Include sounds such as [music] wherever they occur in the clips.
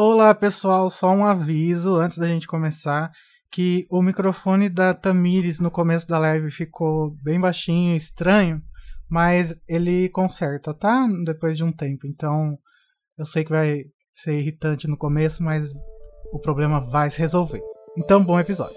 Olá, pessoal, só um aviso antes da gente começar que o microfone da Tamires no começo da live ficou bem baixinho, estranho, mas ele conserta, tá? Depois de um tempo. Então, eu sei que vai ser irritante no começo, mas o problema vai se resolver. Então, bom episódio.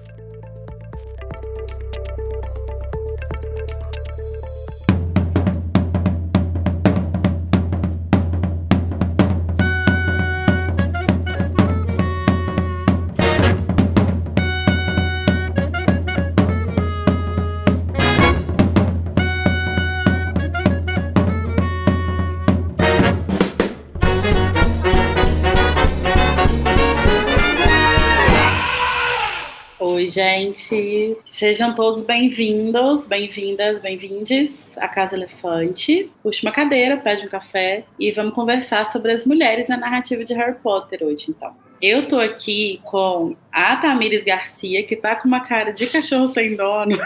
Gente. Sejam todos bem-vindos, bem-vindas, bem-vindes à Casa Elefante. Puxa uma cadeira, pede um café e vamos conversar sobre as mulheres na narrativa de Harry Potter hoje, então. Eu tô aqui com a Tamires Garcia, que tá com uma cara de cachorro sem dono. [laughs]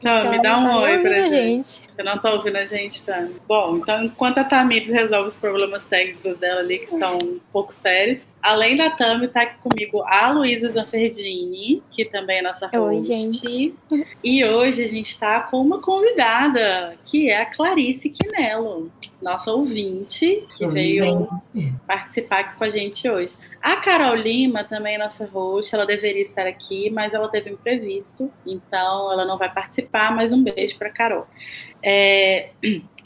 Não, me dá um tá oi pra gente. gente. Você não tá ouvindo a gente, tá? Bom, então enquanto a Tamires resolve os problemas técnicos dela ali, que estão um pouco sérios, além da Tami, tá aqui comigo a Luísa Zanferdini, que também é nossa host. Oi, gente. [laughs] E hoje a gente tá com uma convidada, que é a Clarice Quinello, nossa ouvinte, que Oi, veio gente. participar aqui com a gente hoje. A Carol Lima, também nossa host, ela deveria estar aqui, mas ela teve imprevisto, então ela não vai participar, mas um beijo para Carol. É,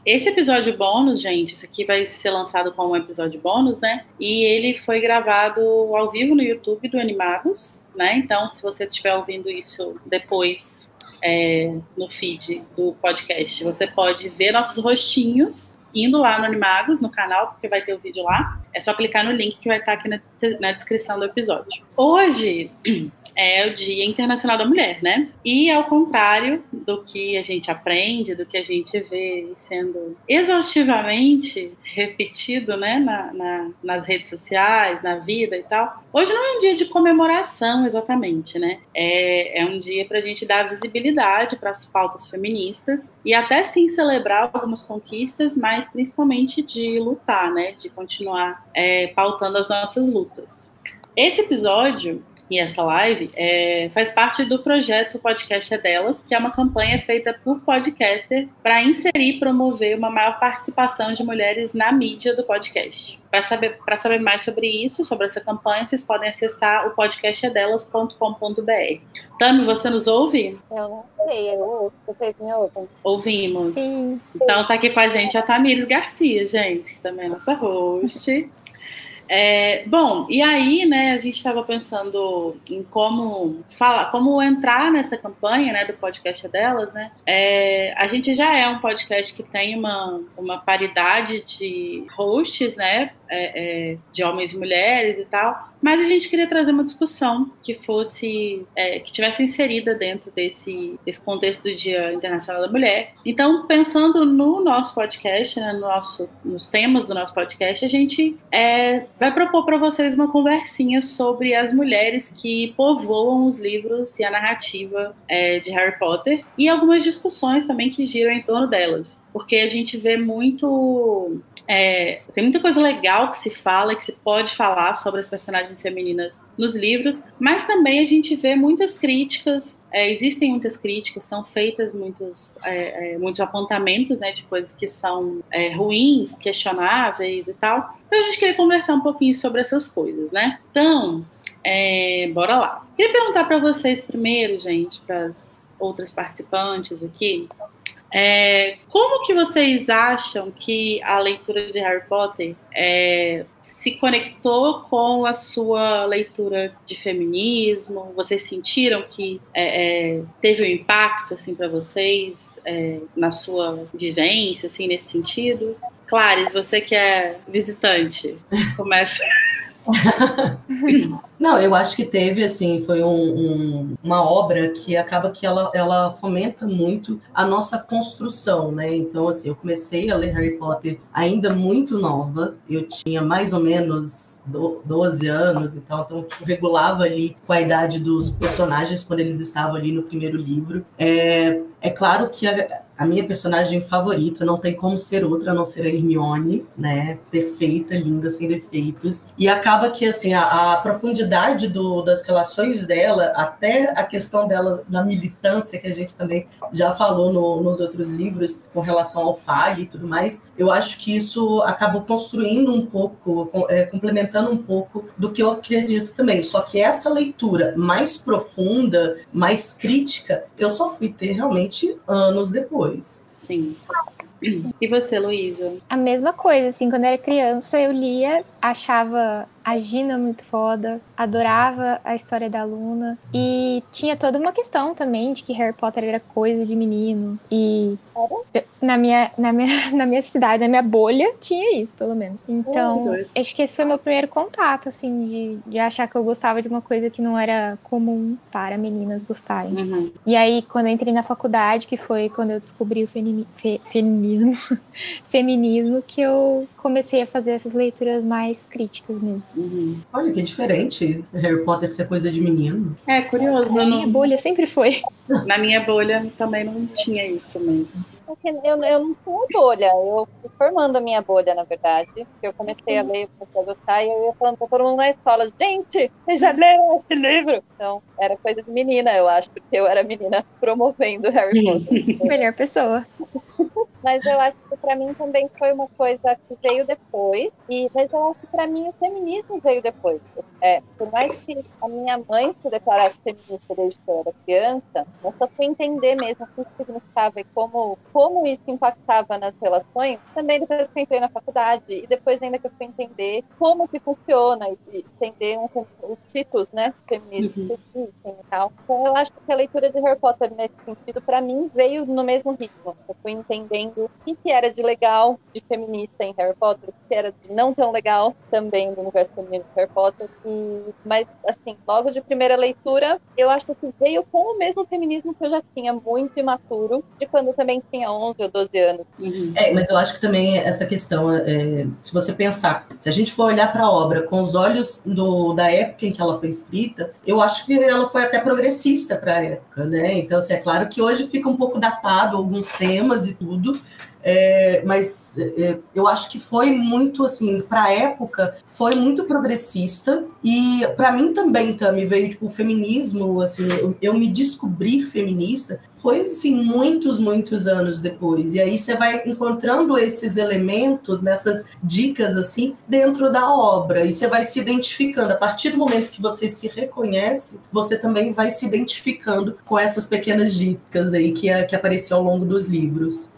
esse episódio bônus, gente, isso aqui vai ser lançado como um episódio bônus, né? E ele foi gravado ao vivo no YouTube do Animados, né? Então, se você estiver ouvindo isso depois é, no feed do podcast, você pode ver nossos rostinhos indo lá no Animagos, no canal, porque vai ter o vídeo lá. É só clicar no link que vai estar aqui na, na descrição do episódio. Hoje [clears throat] é o Dia Internacional da Mulher, né? E ao contrário do que a gente aprende, do que a gente vê sendo exaustivamente repetido, né, na, na, nas redes sociais, na vida e tal, hoje não é um dia de comemoração exatamente, né? É, é um dia para a gente dar visibilidade para as pautas feministas e até sim celebrar algumas conquistas, mas principalmente de lutar, né? De continuar é, pautando as nossas lutas. Esse episódio e essa live é, faz parte do projeto Podcast é Delas, que é uma campanha feita por podcasters para inserir e promover uma maior participação de mulheres na mídia do podcast. Para saber, saber mais sobre isso, sobre essa campanha, vocês podem acessar o podcastadelas.com.br. Tami, você nos ouve? Eu não sei, eu ouço. Vocês me ouvem? Ouvimos. Sim. Então tá aqui com a gente a Tamires Garcia, gente, que também é nossa host. É, bom, e aí, né, a gente estava pensando em como falar, como entrar nessa campanha, né, do podcast delas, né? É, a gente já é um podcast que tem uma, uma paridade de hosts, né, é, é de homens e mulheres e tal, mas a gente queria trazer uma discussão que fosse, é, que tivesse inserida dentro desse, desse contexto do Dia Internacional da Mulher. Então, pensando no nosso podcast, né, no nosso, nos temas do nosso podcast, a gente é, vai propor para vocês uma conversinha sobre as mulheres que povoam os livros e a narrativa é, de Harry Potter e algumas discussões também que giram em torno delas porque a gente vê muito. É, tem muita coisa legal que se fala, que se pode falar sobre as personagens femininas nos livros, mas também a gente vê muitas críticas. É, existem muitas críticas, são feitas muitos, é, é muitos apontamentos né, de coisas que são é, ruins, questionáveis e tal. Então a gente queria conversar um pouquinho sobre essas coisas, né? Então, é, bora lá. Queria perguntar para vocês primeiro, gente, para as outras participantes aqui, é, como que vocês acham que a leitura de Harry Potter é, se conectou com a sua leitura de feminismo? Vocês sentiram que é, é teve um impacto assim para vocês é, na sua vivência, assim nesse sentido? Clares, você que é visitante, começa. [laughs] [laughs] Não, eu acho que teve, assim, foi um, um, uma obra que acaba que ela, ela fomenta muito a nossa construção, né? Então, assim, eu comecei a ler Harry Potter ainda muito nova, eu tinha mais ou menos 12 anos, então, então eu regulava ali com a idade dos personagens quando eles estavam ali no primeiro livro. É, é claro que a, a minha personagem favorita não tem como ser outra a não ser a Hermione, né? Perfeita, linda, sem defeitos. E acaba que, assim, a, a profundidade do, das relações dela, até a questão dela na militância, que a gente também já falou no, nos outros livros, com relação ao Fale e tudo mais, eu acho que isso acabou construindo um pouco, é, complementando um pouco do que eu acredito também. Só que essa leitura mais profunda, mais crítica, eu só fui ter realmente anos depois depois. Sim. E você, Luísa? A mesma coisa, assim, quando eu era criança, eu lia, achava a Gina muito foda, adorava a história da Luna. E tinha toda uma questão também de que Harry Potter era coisa de menino. E na minha, na minha, [laughs] na minha cidade, na minha bolha, tinha isso, pelo menos. Então, oh, acho que esse foi meu primeiro contato, assim, de, de achar que eu gostava de uma coisa que não era comum para meninas gostarem. Uhum. E aí, quando eu entrei na faculdade, que foi quando eu descobri o fe, feminismo, [laughs] feminismo, que eu comecei a fazer essas leituras mais críticas mesmo. Uhum. Olha que diferente Harry Potter ser coisa de menino. É, curioso. Na minha bolha sempre foi. [laughs] Na minha bolha também não tinha isso mesmo. Eu, eu não tinha bolha, eu fui formando a minha bolha, na verdade. Eu comecei a ler, comecei a gostar, e eu ia falando pra todo mundo na escola, gente, você já leu esse livro? Então, era coisa de menina, eu acho, porque eu era menina promovendo Harry [laughs] Potter. Melhor pessoa. Mas eu acho que para mim também foi uma coisa que veio depois. E, mas eu acho que para mim o feminismo veio depois. É, por mais que a minha mãe se declarasse feminista desde que eu era criança, eu só fui entender mesmo o que isso significava e como, como isso impactava nas relações, também depois que eu entrei na faculdade. E depois ainda que eu fui entender como que funciona e entender um, os tipos né, feministas uhum. e tal. Então eu acho que a leitura de Harry Potter nesse sentido, para mim, veio no mesmo ritmo. Eu fui entendendo o que, era de legal de feminista em Harry Potter, o que era de não tão legal também do universo feminino de Harry Potter. E mas, assim, logo de primeira leitura, eu acho que veio com o mesmo feminismo que eu já tinha, muito imaturo, de quando também tinha 11 ou 12 anos. Uhum. É, mas eu acho que também essa questão, é, se você pensar, se a gente for olhar para a obra com os olhos do, da época em que ela foi escrita, eu acho que ela foi até progressista para a época, né? Então, assim, é claro que hoje fica um pouco datado alguns temas e tudo, é, mas é, eu acho que foi muito assim para a época foi muito progressista. E para mim também também veio tipo o feminismo assim eu, eu, me descobrir feminista foi assim muitos muitos anos depois. E aí você vai encontrando esses elementos nessas dicas assim dentro da obra. E você vai se identificando. A partir do momento que você se reconhece você também vai se identificando com essas pequenas dicas aí que, que apareceu ao longo dos livros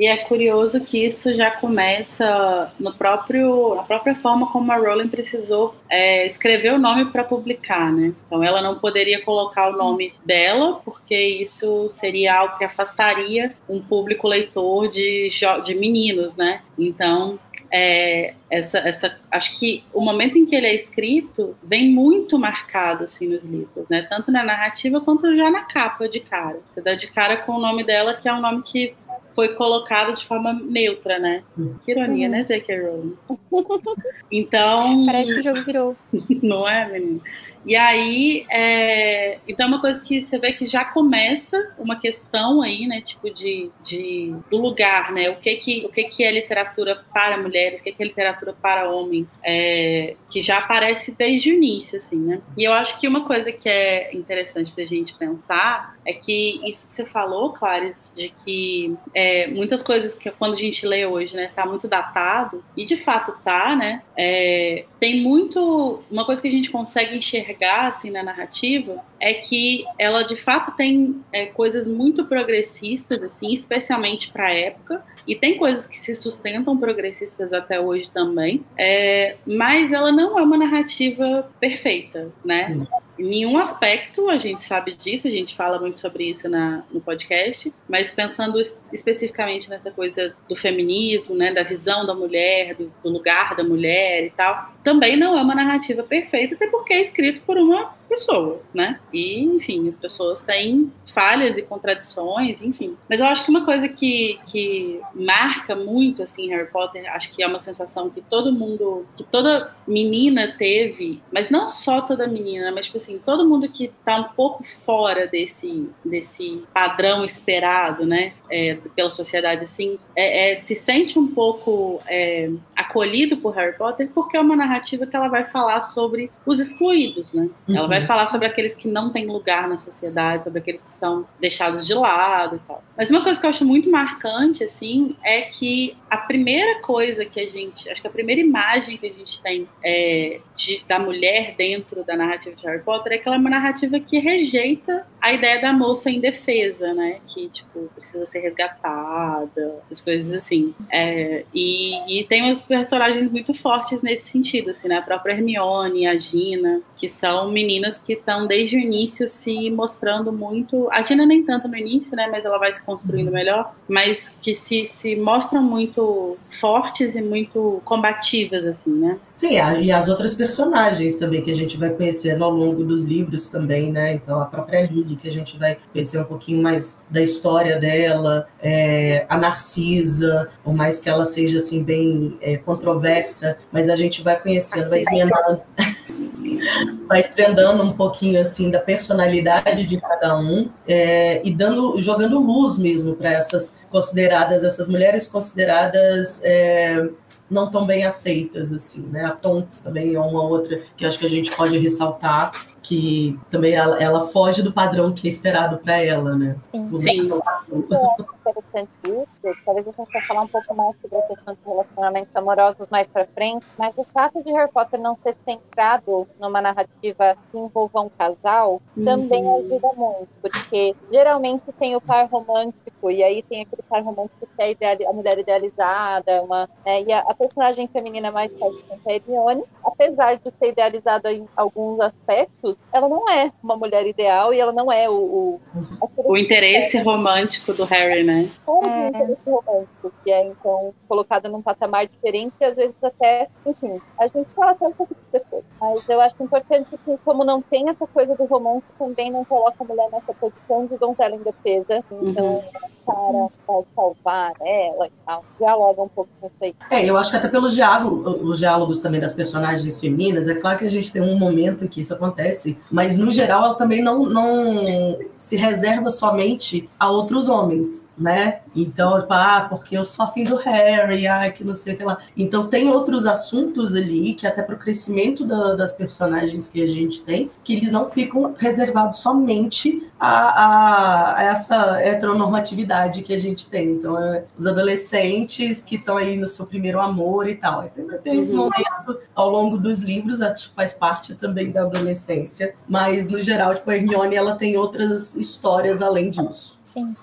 e é curioso que isso já começa no próprio, a própria forma como a Rowling precisou é, escrever o nome para publicar, né? Então ela não poderia colocar o nome dela, porque isso seria algo que afastaria um público leitor de, de meninos, né? Então é, essa, essa, acho que o momento em que ele é escrito vem muito marcado assim nos livros, né? Tanto na narrativa quanto já na capa de cara. Você dá de cara com o nome dela, que é um nome que foi colocado de forma neutra, né? Que ironia, uhum. né, J.K. Rowling? [laughs] Então. Parece que o jogo virou. [laughs] Não é, menina? E aí, é, então é uma coisa que você vê que já começa uma questão aí, né, tipo de, de do lugar, né, o que que o que que é literatura para mulheres, o que que é literatura para homens, é, que já aparece desde o início, assim, né. E eu acho que uma coisa que é interessante da gente pensar é que isso que você falou, Clarice, de que é, muitas coisas que quando a gente lê hoje, né, tá muito datado e de fato tá, né, é, tem muito uma coisa que a gente consegue enxergar enxergar assim na narrativa é que ela de fato tem é, coisas muito progressistas assim, especialmente para a época, e tem coisas que se sustentam progressistas até hoje também, é, mas ela não é uma narrativa perfeita, né? Sim. Em nenhum aspecto a gente sabe disso, a gente fala muito sobre isso na, no podcast, mas pensando especificamente nessa coisa do feminismo, né, da visão da mulher, do, do lugar da mulher e tal, também não é uma narrativa perfeita, até porque é escrito por uma pessoa, né? E, enfim, as pessoas têm falhas e contradições, enfim. Mas eu acho que uma coisa que, que marca muito, assim, Harry Potter, acho que é uma sensação que todo mundo, que toda menina teve, mas não só toda menina, mas, tipo assim, todo mundo que tá um pouco fora desse, desse padrão esperado, né, é, pela sociedade, assim, é, é, se sente um pouco é, acolhido por Harry Potter porque é uma narrativa que ela vai falar sobre os excluídos, né? Uhum. Ela vai vai falar sobre aqueles que não têm lugar na sociedade, sobre aqueles que são deixados de lado e tal. Mas uma coisa que eu acho muito marcante, assim, é que a primeira coisa que a gente, acho que a primeira imagem que a gente tem é, de, da mulher dentro da narrativa de Harry Potter é que ela é uma narrativa que rejeita a ideia da moça indefesa, né? Que, tipo, precisa ser resgatada, essas coisas assim. É, e, e tem uns personagens muito fortes nesse sentido, assim, né? A própria Hermione, a Gina, que são meninas que estão desde o início se mostrando muito. A Gina nem tanto no início, né? Mas ela vai se construindo melhor, mas que se, se mostram muito fortes e muito combativas, assim, né? Sim, e as outras personagens também que a gente vai conhecendo ao longo dos livros também, né? Então a própria Lily, que a gente vai conhecer um pouquinho mais da história dela, é, a Narcisa, por mais que ela seja assim bem é, controversa, mas a gente vai conhecendo, vai desvendando, [laughs] vai desvendando um pouquinho assim da personalidade de cada um é, e dando, jogando luz mesmo para essas consideradas, essas mulheres consideradas é, não tão bem aceitas, assim, né? A Tonks também é uma outra que acho que a gente pode ressaltar, que também ela, ela foge do padrão que é esperado para ela, né? Sim. Sim. É interessante isso, talvez a gente vai falar um pouco mais sobre a questão de relacionamentos amorosos mais para frente, mas o fato de Harry Potter não ser centrado numa narrativa que envolva um casal uhum. também ajuda muito, porque geralmente tem o par romântico, e aí tem aquele par romântico que é a, mulher idealizada, uma, né, e a, a, personagem feminina mais forte é a Hermione, apesar de ser idealizada em alguns aspectos, ela não é uma mulher ideal e ela não é o. O, o interesse romântico do Harry, né? Como é. interesse romântico, que é então colocada num patamar diferente e às vezes até, enfim, a gente fala até um pouco disso depois. Mas eu acho importante que, como não tem essa coisa do romance, também não coloca a mulher nessa posição de donzela indefesa. Então, uhum. cara vai salvar ela e tal. Dialoga um pouco com isso aí. É, eu acho que até pelos diálogos, os diálogos também das personagens femininas, é claro que a gente tem um momento que isso acontece, mas no geral ela também não, não se reserva somente a outros homens né? Então, tipo, ah, porque eu sou afim do Harry, ah, que não sei o que lá. Então, tem outros assuntos ali que, até para o crescimento da, das personagens que a gente tem, que eles não ficam reservados somente a, a, a essa heteronormatividade que a gente tem. Então, é, os adolescentes que estão aí no seu primeiro amor e tal. Tem, tem esse uhum. momento ao longo dos livros, acho que faz parte também da adolescência, mas, no geral, tipo, a Hermione, ela tem outras histórias além disso. Sim.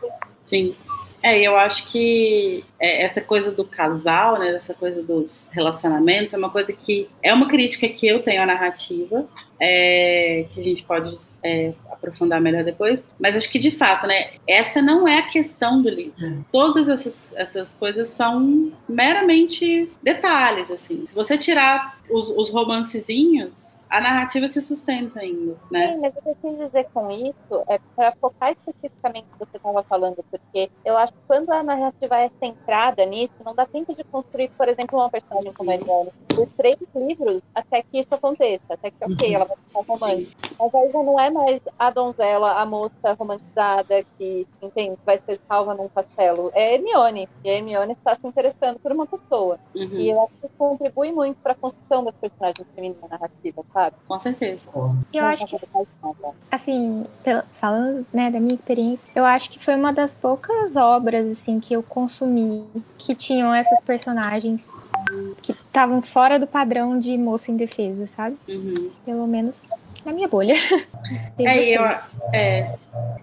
Sim. É, eu acho que é, essa coisa do casal, né, essa coisa dos relacionamentos, é uma coisa que é uma crítica que eu tenho à narrativa, é, que a gente pode é, aprofundar melhor depois, mas acho que de fato, né, essa não é a questão do livro. É. Todas essas, essas coisas são meramente detalhes, assim. Se você tirar os, os romancezinhos, a narrativa se sustenta ainda, né? Sim, mas o que eu quis dizer com isso é para focar especificamente no que você estava falando, porque eu acho que quando a narrativa é centrada nisso, não dá tempo de construir, por exemplo, uma personagem como a Eliane por três livros até que isso aconteça, até que, ok, uhum. ela vai ficar romântica. Mas aí já não é mais a donzela, a moça romantizada que, entende, vai ser salva num castelo. É Hermione, e a Hermione está se interessando por uma pessoa. Uhum. E eu acho que isso contribui muito para a construção das personagens femininas narrativas, sabe? Com certeza. Eu acho que, assim, falando né, da minha experiência, eu acho que foi uma das poucas obras, assim, que eu consumi que tinham essas personagens que estavam fora do padrão de moça indefesa, sabe? Uhum. Pelo menos na minha bolha. [laughs] é, eu, é,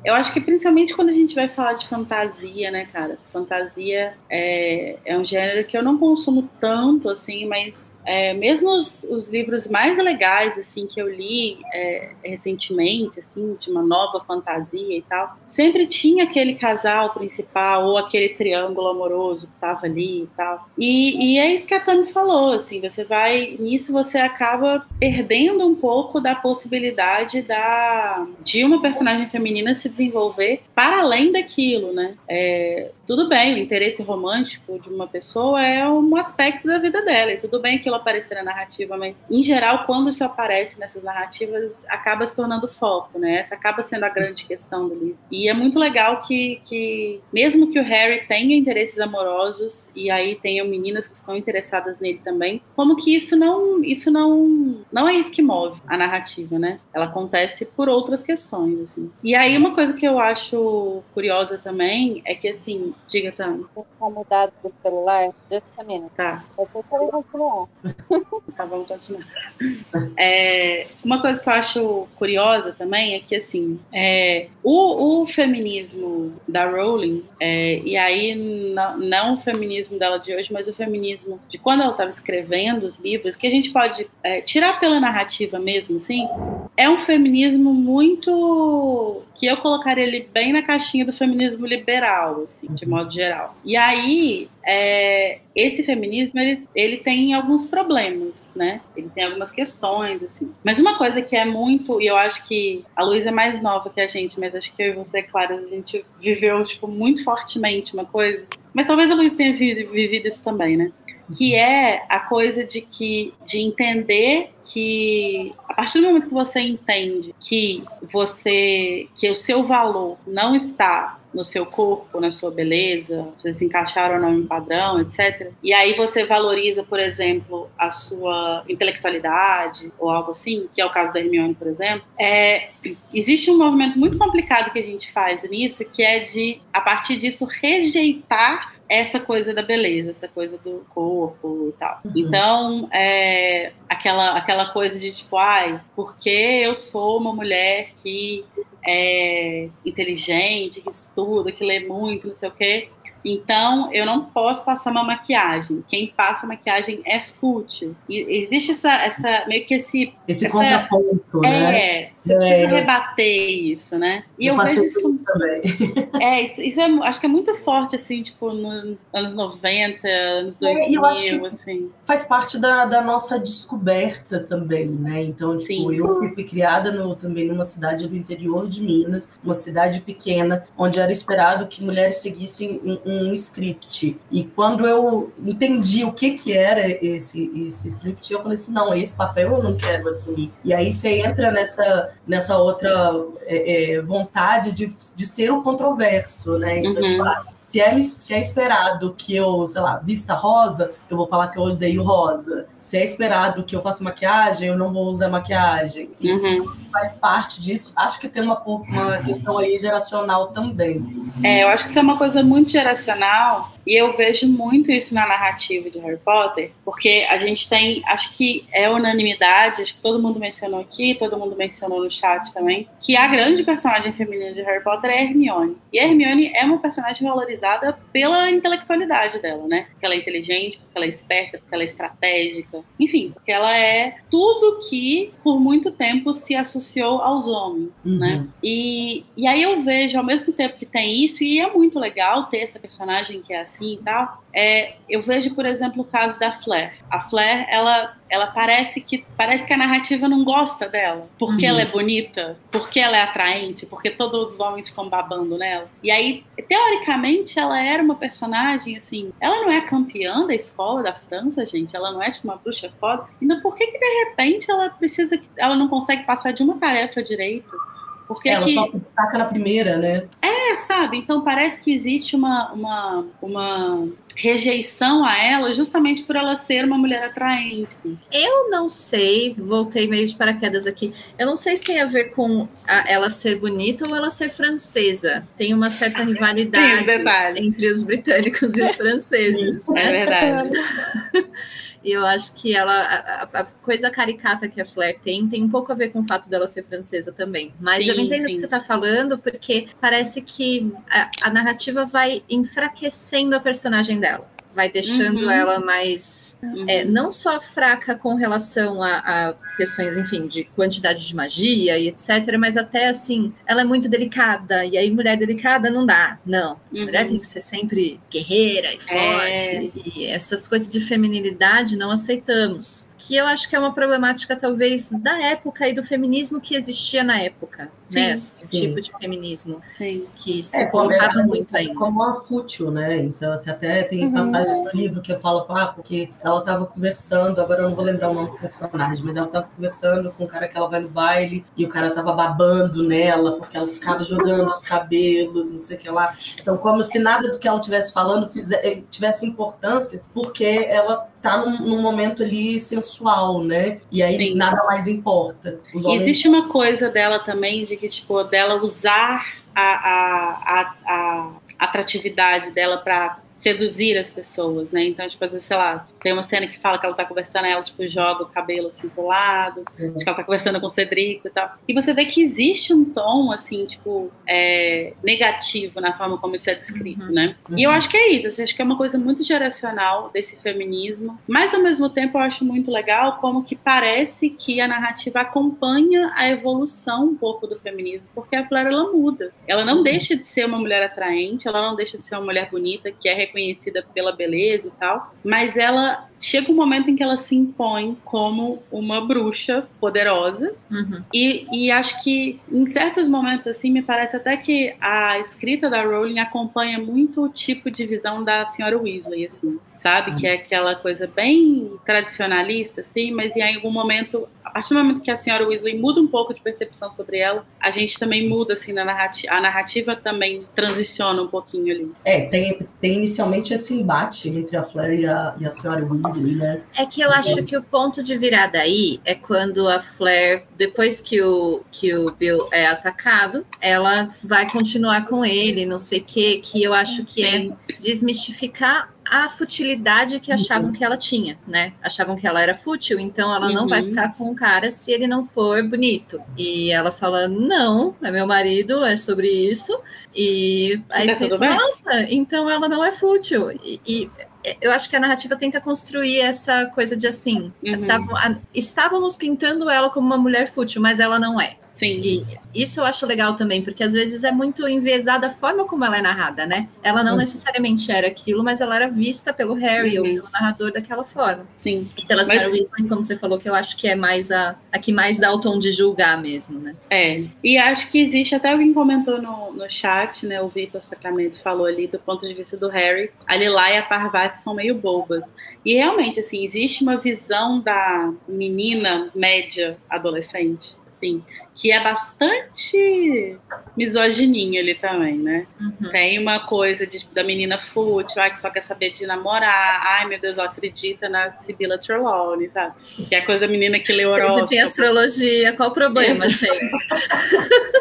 eu acho que principalmente quando a gente vai falar de fantasia, né, cara? Fantasia é, é um gênero que eu não consumo tanto, assim, mas é, mesmo os, os, livros mais legais assim que eu li é, recentemente, assim, de uma nova fantasia e tal, sempre tinha aquele casal principal ou aquele triângulo amoroso que estava ali e tal. E, e é isso que a Tami falou, assim, você vai nisso você acaba perdendo um pouco da possibilidade da de uma personagem feminina se desenvolver para além daquilo, né? É, tudo bem, o interesse romântico de uma pessoa é um aspecto da vida dela, e tudo bem aquilo aparecer na narrativa, mas em geral, quando isso aparece nessas narrativas, acaba se tornando foco, né? Essa acaba sendo a grande questão do livro. E é muito legal que, que mesmo que o Harry tenha interesses amorosos, e aí tenham meninas que são interessadas nele também, como que isso não, isso não, não é isso que move a narrativa, né? Ela acontece por outras questões, assim. E aí uma coisa que eu acho curiosa também é que, assim, Diga, Tami. Tá mudado do celular? Just a minute. Tá. Eu tô querendo continuar. [laughs] tá, vamos continuar. É, uma coisa que eu acho curiosa também é que, assim, é, o, o feminismo da Rowling, é, e aí não, não, o feminismo dela de hoje, mas o feminismo de quando ela estava escrevendo os livros, que a gente pode é, tirar pela narrativa mesmo, assim, é um feminismo muito que eu colocaria ele bem na caixinha do feminismo liberal, assim, de modo geral. E aí, é, esse feminismo, ele, ele tem alguns problemas, né? Ele tem algumas questões, assim. Mas uma coisa que é muito, e eu acho que a Luísa é mais nova que a gente, mas acho que eu e você, Clara, a gente viveu, tipo, muito fortemente uma coisa. Mas talvez a Luísa tenha vivido isso também, né? que é a coisa de que de entender que a partir do momento que você entende que você que o seu valor não está no seu corpo, na sua beleza, você se encaixar ou não em padrão, etc. E aí você valoriza, por exemplo, a sua intelectualidade ou algo assim, que é o caso da Hermione, por exemplo. É, existe um movimento muito complicado que a gente faz nisso, que é de, a partir disso, rejeitar essa coisa da beleza, essa coisa do corpo e tal. Uhum. Então, é, aquela, aquela coisa de tipo, ai, porque eu sou uma mulher que é inteligente, que estuda, que lê muito, não sei o quê, então, eu não posso passar uma maquiagem. Quem passa maquiagem é fútil. E existe essa, essa meio que esse. Esse essa, contraponto, é, né? É, você precisa é. rebater isso, né? E eu, eu vejo isso. Também. [laughs] É, isso, isso é, acho que é muito forte, assim, tipo, nos anos 90, anos 2000, é, assim. Faz parte da, da nossa descoberta também, né? Então, tipo, Sim. eu que fui criada no, também numa cidade do interior de Minas, uma cidade pequena, onde era esperado que mulheres seguissem um um script. E quando eu entendi o que que era esse, esse script, eu falei assim, não, esse papel eu não quero assumir. E aí você entra nessa, nessa outra é, é, vontade de, de ser o controverso, né? Então, uhum. tipo, se é, se é esperado que eu, sei lá, vista rosa, eu vou falar que eu odeio rosa. Se é esperado que eu faça maquiagem, eu não vou usar maquiagem. Uhum. faz parte disso. Acho que tem uma, uma questão aí geracional também. É, eu acho que isso é uma coisa muito geracional e eu vejo muito isso na narrativa de Harry Potter, porque a gente tem, acho que é unanimidade, acho que todo mundo mencionou aqui, todo mundo mencionou no chat também, que a grande personagem feminina de Harry Potter é Hermione. E a Hermione é uma personagem valorizada pela intelectualidade dela, né? Porque ela é inteligente, porque ela é esperta, porque ela é estratégica, enfim, porque ela é tudo que por muito tempo se associou aos homens, uhum. né? E, e aí eu vejo, ao mesmo tempo que tem isso, e é muito legal ter essa personagem que é assim, assim e tal, é, eu vejo, por exemplo, o caso da Flair. A Flair, ela, ela parece que parece que a narrativa não gosta dela, porque uhum. ela é bonita, porque ela é atraente, porque todos os homens ficam babando nela. E aí, teoricamente, ela era uma personagem assim. Ela não é campeã da escola da França, gente. Ela não é tipo uma bruxa foda. Então, por que que de repente ela precisa, ela não consegue passar de uma tarefa direito? Porque ela aqui... só se destaca na primeira, né? É, sabe? Então parece que existe uma, uma, uma rejeição a ela justamente por ela ser uma mulher atraente. Eu não sei, voltei meio de paraquedas aqui. Eu não sei se tem a ver com a, ela ser bonita ou ela ser francesa. Tem uma certa rivalidade Sim, entre os britânicos e os [laughs] franceses. É verdade. [laughs] E eu acho que ela, a, a, coisa caricata que a Flair tem, tem um pouco a ver com o fato dela ser francesa também. Mas sim, eu entendo o que você está falando, porque parece que a, a narrativa vai enfraquecendo a personagem dela. Vai deixando uhum. ela mais uhum. é, não só fraca com relação a, a, questões, enfim, de quantidade de magia e etc, mas até assim, ela é muito delicada e aí mulher delicada não dá, não. Uhum. Mulher tem que ser sempre guerreira e forte é. e essas coisas de feminilidade não aceitamos que eu acho que é uma problemática talvez da época e do feminismo que existia na época, sim, né? Esse sim. tipo de feminismo sim. que se é, colocava muito ainda. Como a fútil, né? Então, assim, até tem uhum. passagens no livro que eu falo, ah, porque ela estava conversando, agora eu não vou lembrar o nome do personagem, mas ela estava conversando com o cara que ela vai no baile e o cara estava babando nela porque ela ficava jogando os cabelos, não sei o que lá. Então, como se nada do que ela estivesse falando eh, tivesse importância, porque ela tá num, num, momento ali sensual, né? E aí Sim. nada mais importa. Homens... Existe uma coisa dela também, de que, tipo, dela usar a, a, a, a atratividade dela para seduzir as pessoas, né? Então, tipo, às vezes, sei lá, tem uma cena que fala que ela tá conversando, ela, tipo, joga o cabelo assim pro lado, uhum. que ela tá conversando com o Cedrico e tal. E você vê que existe um tom, assim, tipo, é, negativo na forma como isso é descrito, uhum. né? Uhum. E eu acho que é isso, eu acho que é uma coisa muito geracional desse feminismo, mas ao mesmo tempo eu acho muito legal como que parece que a narrativa acompanha a evolução um pouco do feminismo, porque a Flora, ela muda. Ela não uhum. deixa de ser uma mulher atraente, ela não deixa de ser uma mulher bonita, que é reconhecida pela beleza e tal, mas ela chega um momento em que ela se impõe como uma bruxa poderosa uhum. e, e acho que em certos momentos assim me parece até que a escrita da Rowling acompanha muito o tipo de visão da senhora Weasley assim sabe uhum. que é aquela coisa bem tradicionalista assim mas em algum momento partir do momento que a senhora Weasley muda um pouco de percepção sobre ela a gente também muda assim na narrativa a narrativa também transiciona um pouquinho ali é tem, tem inicialmente esse embate entre a Fleur e a, e a senhora Weasley né? É que eu acho que o ponto de virada aí é quando a Flair, depois que o, que o Bill é atacado, ela vai continuar com ele, não sei o quê, que eu acho que é Sim. é desmistificar a futilidade que achavam que ela tinha, né? Achavam que ela era fútil, então ela uhum. não vai uhum. ficar com o cara se ele não for bonito. E ela fala: não, é meu marido, é sobre isso. E aí tá pensa, nossa, então ela não é fútil. E, e eu acho que a narrativa tenta construir essa coisa de assim, uhum. tavam, estávamos pintando ela como uma mulher fútil, mas ela não é. Sim. E isso eu acho legal também, porque às vezes é muito enviesada a forma como ela é narrada, né? Ela não uhum. necessariamente era aquilo, mas ela era vista pelo Harry uhum. ou pelo narrador daquela forma. Sim. E pela Sarah Weasley, como você falou, que eu acho que é mais a, a que mais dá o tom de julgar mesmo, né? É. E acho que existe, até alguém comentou no, no chat, né? O Vitor Sacramento falou ali do ponto de vista do Harry. A Lila e a Parvati são meio bobas. E realmente, assim, existe uma visão da menina média adolescente, assim, que é bastante misogininho ali também, né? Uhum. Tem uma coisa de, da menina fútil, ai, que só quer saber de namorar, ai meu Deus, ela acredita na Sibila Trelawney, sabe? Que é a coisa da menina que lê horóscopo. Acredita em astrologia, qual o problema, gente?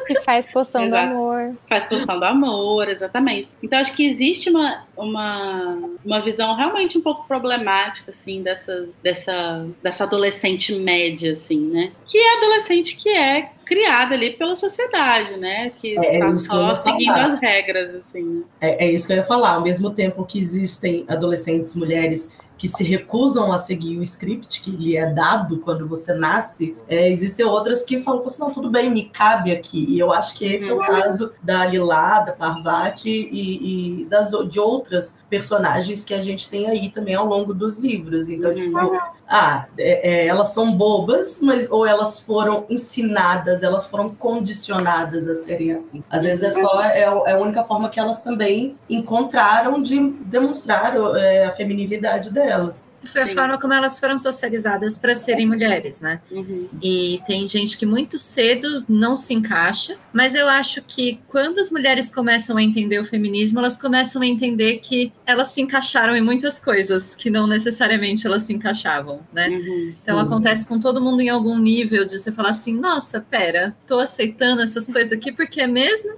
que faz poção Exato. do amor. Faz poção do amor, exatamente. Então acho que existe uma, uma, uma visão realmente um pouco problemática, assim, dessa, dessa, dessa adolescente média, assim, né? Que é adolescente que é criada ali pela sociedade, né? Que é, tá só seguindo as regras, assim. É, é isso que eu ia falar. Ao mesmo tempo que existem adolescentes mulheres que se recusam a seguir o script que lhe é dado quando você nasce, é, existem outras que falam assim, não, tudo bem, me cabe aqui. E eu acho que esse é o uhum. caso da Lila, da Parvati e, e, das, de outras personagens que a gente tem aí também ao longo dos livros. Então, uhum. tipo, ah, é, é, elas são bobas, mas ou elas foram ensinadas, elas foram condicionadas a serem assim. Às vezes é só é, é a única forma que elas também encontraram de demonstrar é, a feminilidade delas. Foi a Sim. forma como elas foram socializadas para serem mulheres, né? Uhum. E tem gente que muito cedo não se encaixa, mas eu acho que quando as mulheres começam a entender o feminismo, elas começam a entender que elas se encaixaram em muitas coisas que não necessariamente elas se encaixavam, né? Uhum. Então uhum. acontece com todo mundo em algum nível de você falar assim: nossa, pera, tô aceitando essas coisas aqui porque é mesmo?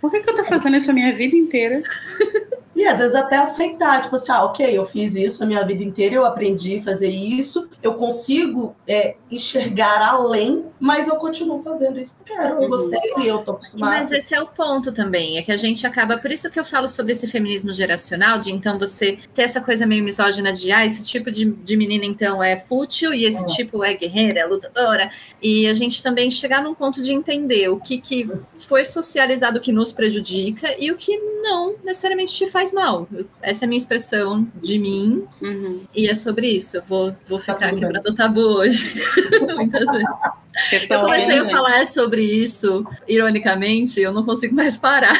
Por que, que eu tô fazendo isso a minha vida inteira? [laughs] E às vezes até aceitar, tipo assim, ah, ok, eu fiz isso a minha vida inteira, eu aprendi a fazer isso, eu consigo é, enxergar além, mas eu continuo fazendo isso porque eu uhum. gostei e eu tô acostumada. Mas esse é o ponto também, é que a gente acaba, por isso que eu falo sobre esse feminismo geracional, de então você ter essa coisa meio misógina de, ah, esse tipo de, de menina então é fútil e esse é. tipo é guerreira, é lutadora, e a gente também chegar num ponto de entender o que, que foi socializado que nos prejudica e o que não necessariamente te faz mal. Essa é a minha expressão de mim, uhum. e é sobre isso. Eu vou, vou ficar tá quebrando o tabu hoje, [laughs] muitas vezes. Eu comecei a falar sobre isso, ironicamente, eu não consigo mais parar.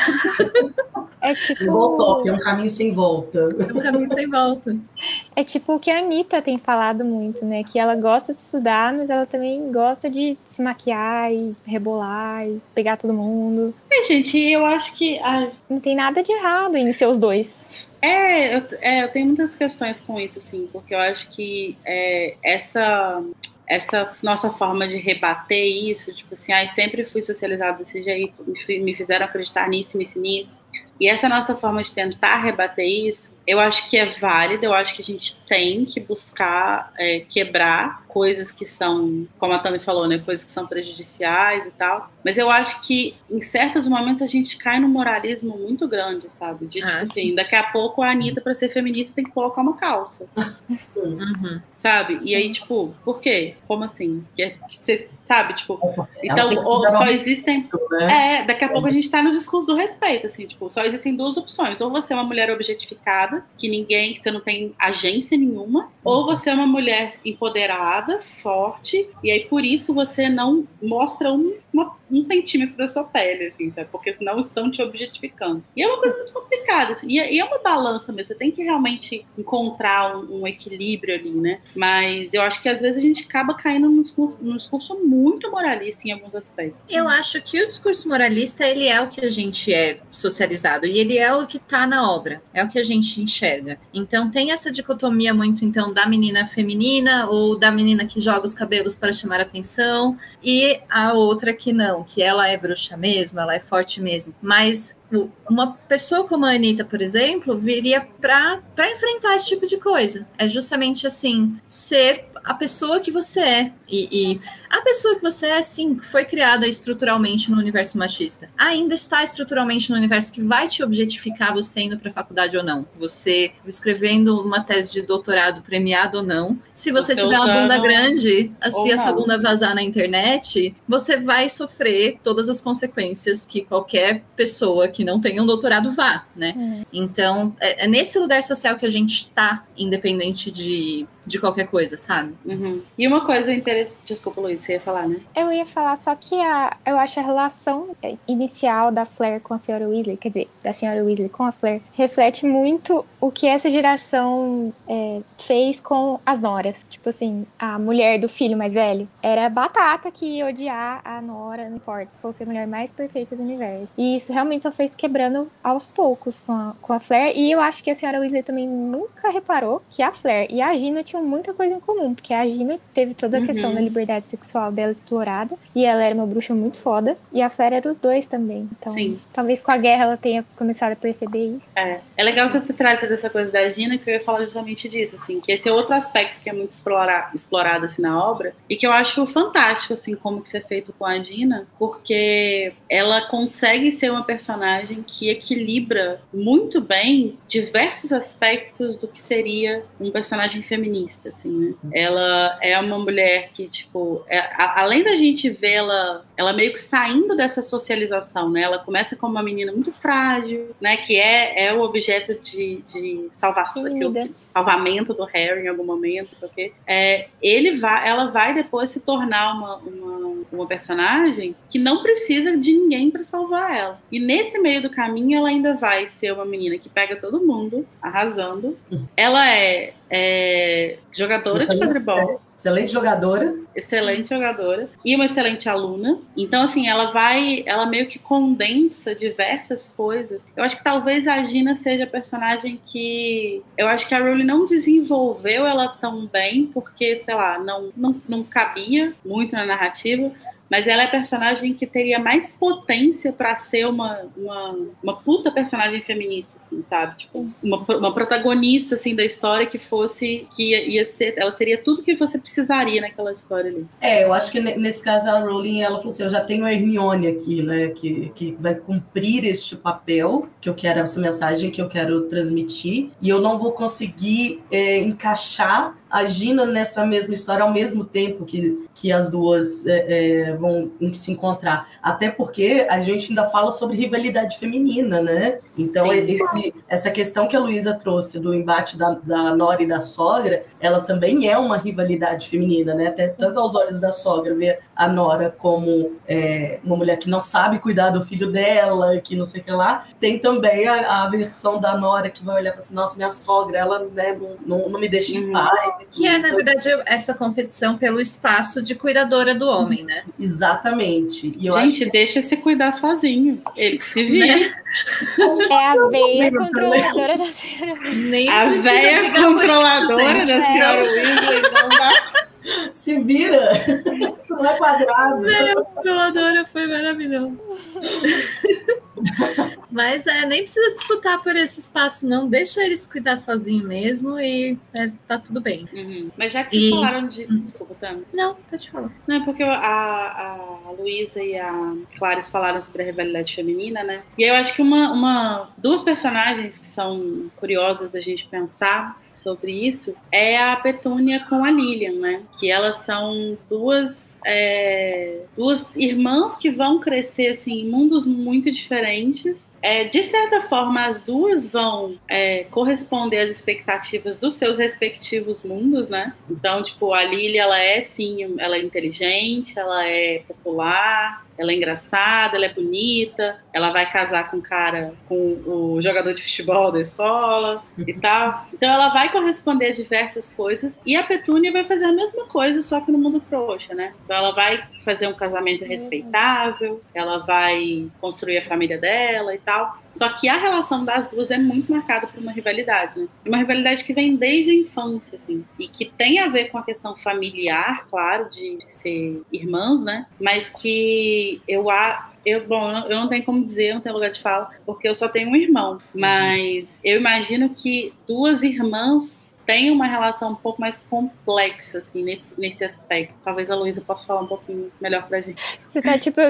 É tipo. é um caminho sem volta. É um caminho sem volta. É tipo o que a Anitta tem falado muito, né? Que ela gosta de estudar, mas ela também gosta de se maquiar e rebolar e pegar todo mundo. É, gente, eu acho que. Não tem nada de errado em ser os dois. É eu, é, eu tenho muitas questões com isso, assim, porque eu acho que é, essa essa nossa forma de rebater isso, tipo assim, ai, sempre fui socializado desse jeito, me fizeram acreditar nisso, nisso, nisso. E essa nossa forma de tentar rebater isso, eu acho que é válida, eu acho que a gente tem que buscar é, quebrar coisas que são, como a Tami falou, né, coisas que são prejudiciais e tal. Mas eu acho que em certos momentos a gente cai num moralismo muito grande, sabe? De tipo ah, assim, sim. daqui a pouco a Anitta, para ser feminista, tem que colocar uma calça. Uhum. Sabe? E aí, tipo, por quê? Como assim? Que você sabe? Tipo, é então, só existem. Né? É, daqui a pouco a gente tá no discurso do respeito, assim, tipo, só existem duas opções. Ou você é uma mulher objetificada, que ninguém, que você não tem agência nenhuma, ou você é uma mulher empoderada, forte, e aí por isso você não mostra um, uma, um centímetro da sua pele, assim, sabe? Porque senão estão te objetificando. E é uma coisa muito complicada, assim, e é, e é uma balança mesmo, você tem que realmente encontrar um, um, equilíbrio ali, né? Mas eu acho que às vezes a gente acaba caindo num discurso, num discurso muito moralista em alguns aspectos. Eu acho que o discurso moralista, ele é o que a gente é socializado, e ele é o que tá na obra, é o que a gente enxerga. Então tem essa dicotomia muito, então, da menina feminina ou da menina que joga os cabelos para chamar atenção, e a outra que não, que ela é bruxa mesmo, ela é forte mesmo. Mas uma pessoa como a Anitta, por exemplo, viria para enfrentar esse tipo de coisa. É justamente assim, ser a pessoa que você é. E, e, a pessoa que você é, sim, foi criada estruturalmente no universo machista. Ainda está estruturalmente no universo que vai te objetificar você indo para a faculdade ou não. Você escrevendo uma tese de doutorado premiado ou não. Se você, você tiver uma bunda grande, se a sua bunda vazar na internet, você vai sofrer todas as consequências que qualquer pessoa que não tenha um doutorado vá, né? Uhum. Então, é, é nesse lugar social que a gente está, independente de de qualquer coisa, sabe? Uhum. E uma coisa interessante. Desculpa, Luiz, você ia falar, né? Eu ia falar só que a, eu acho a relação inicial da Flair com a senhora Weasley, quer dizer, da senhora Weasley com a Flair, reflete muito o que essa geração é, fez com as noras. Tipo assim, a mulher do filho mais velho era batata que ia odiar a nora, não importa, se fosse a mulher mais perfeita do universo. E isso realmente só fez quebrando aos poucos com a, com a Flair. E eu acho que a senhora Weasley também nunca reparou que a Flair e a Gina tinham muita coisa em comum, porque a Gina teve toda a uhum. questão da liberdade sexual dela explorada, e ela era uma bruxa muito foda, e a Flair era os dois também. Então, Sim. talvez com a guerra ela tenha começado a perceber isso. É, é legal você trazido essa coisa da Gina, que eu ia falar justamente disso, assim, que esse é outro aspecto que é muito explora, explorado assim na obra, e que eu acho fantástico, assim, como que isso é feito com a Gina, porque ela consegue ser uma personagem que equilibra muito bem diversos aspectos do que seria um personagem feminino feminista, assim, né? Ela é uma mulher que, tipo, é, a, além da gente vê-la, ela meio que saindo dessa socialização, né? Ela começa como uma menina muito frágil, né? Que é, é o objeto de, de salvação, que, de salvamento do Harry em algum momento, sei o quê. É, ele vai, ela vai depois se tornar uma, uma, uma personagem que não precisa de ninguém para salvar ela. E nesse meio do caminho, ela ainda vai ser uma menina que pega todo mundo, arrasando. Hum. Ela é é jogadora excelente, de quadribol. Excelente jogadora. Excelente jogadora. E uma excelente aluna. Então, assim, ela vai. Ela meio que condensa diversas coisas. Eu acho que talvez a Gina seja a personagem que. Eu acho que a Rowling não desenvolveu ela tão bem, porque, sei lá, não, não, não cabia muito na narrativa mas ela é personagem que teria mais potência para ser uma, uma, uma puta personagem feminista, assim, sabe? Tipo, uma, uma protagonista, assim, da história que fosse, que ia, ia ser, ela seria tudo que você precisaria naquela história ali. É, eu acho que nesse caso a Rowling, ela falou assim, eu já tenho a Hermione aqui, né, que, que vai cumprir este papel, que eu quero, essa mensagem que eu quero transmitir, e eu não vou conseguir é, encaixar agindo nessa mesma história ao mesmo tempo que, que as duas é, é, vão se encontrar. Até porque a gente ainda fala sobre rivalidade feminina, né? Então, esse, essa questão que a Luísa trouxe do embate da, da Nora e da sogra, ela também é uma rivalidade feminina, né? Até tanto aos olhos da sogra, ver a Nora como é, uma mulher que não sabe cuidar do filho dela, que não sei o que lá. Tem também a, a versão da Nora que vai olhar e falar assim: nossa, minha sogra, ela né, não, não, não me deixa em uhum. paz que é, na verdade, essa competição pelo espaço de cuidadora do homem, né? Exatamente. E Gente, acho... deixa se cuidar sozinho. Ele que se vira. Né? É a veia controladora da senhora. Nem a veia controladora da senhora Weasley não dá. [laughs] Se vira! [laughs] Não é quadrado. A veia controladora foi maravilhoso. [laughs] [laughs] Mas é, nem precisa disputar por esse espaço, não. Deixa eles cuidar sozinho mesmo e é, tá tudo bem. Uhum. Mas já que vocês e... falaram de. Desculpa, Tami. Não, pode falar. Não, é porque a, a Luísa e a Clarice falaram sobre a rivalidade feminina, né? E eu acho que uma, uma, duas personagens que são curiosas a gente pensar sobre isso é a Petúnia com a Lilian, né? Que elas são duas, é, duas irmãs que vão crescer assim, em mundos muito diferentes diferentes é, de certa forma, as duas vão é, corresponder às expectativas dos seus respectivos mundos, né? Então, tipo, a Lily, ela é sim, ela é inteligente, ela é popular, ela é engraçada, ela é bonita, ela vai casar com o cara, com o jogador de futebol da escola e tal. Então ela vai corresponder a diversas coisas e a Petúnia vai fazer a mesma coisa, só que no mundo trouxa, né? Então ela vai fazer um casamento respeitável, ela vai construir a família dela e tal. Só que a relação das duas é muito marcada por uma rivalidade, né? Uma rivalidade que vem desde a infância, assim, e que tem a ver com a questão familiar, claro, de, de ser irmãs, né? Mas que eu, eu, bom, eu não tenho como dizer, não tenho lugar de fala, porque eu só tenho um irmão. Mas eu imagino que duas irmãs tem uma relação um pouco mais complexa, assim, nesse, nesse aspecto. Talvez a Luísa possa falar um pouquinho melhor pra gente. Você tá, tipo,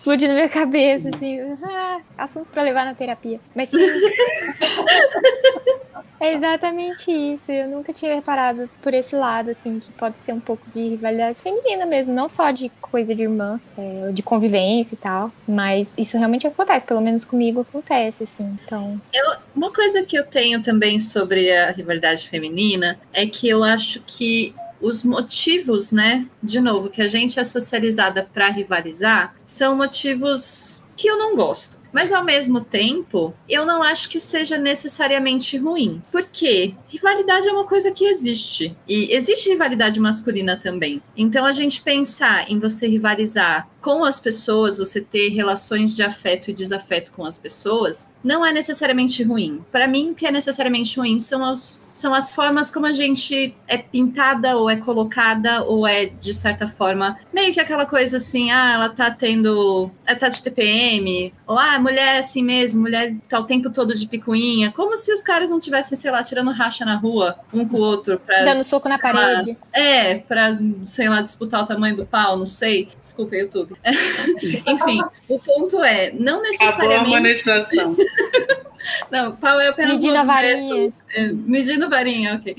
explodindo minha cabeça, assim. Ah, assuntos pra levar na terapia. Mas sim. [laughs] é exatamente isso. Eu nunca tinha reparado por esse lado, assim, que pode ser um pouco de rivalidade feminina mesmo. Não só de coisa de irmã, é, de convivência e tal. Mas isso realmente acontece. Pelo menos comigo acontece, assim. Então. Eu, uma coisa que eu tenho também sobre a rivalidade feminina é que eu acho que os motivos, né, de novo, que a gente é socializada para rivalizar, são motivos que eu não gosto. Mas ao mesmo tempo, eu não acho que seja necessariamente ruim. Porque rivalidade é uma coisa que existe. E existe rivalidade masculina também. Então a gente pensar em você rivalizar com as pessoas, você ter relações de afeto e desafeto com as pessoas, não é necessariamente ruim. Para mim, o que é necessariamente ruim são os são as formas como a gente é pintada ou é colocada ou é de certa forma meio que aquela coisa assim, ah, ela tá tendo, ela tá de TPM, ou ah, mulher é assim mesmo, mulher tá o tempo todo de picuinha, como se os caras não tivessem, sei lá, tirando racha na rua um com o outro pra, dando soco na parede. Lá, é, para sei lá, disputar o tamanho do pau, não sei. Desculpa, YouTube. [laughs] Enfim, o ponto é, não necessariamente Acabou a monetização. [laughs] Não, pau é apenas medindo um objeto. Varinha. É, medindo varinha, ok.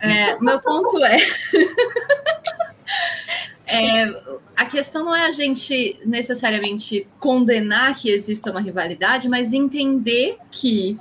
É, meu ponto é... [laughs] é... A questão não é a gente necessariamente condenar que exista uma rivalidade, mas entender que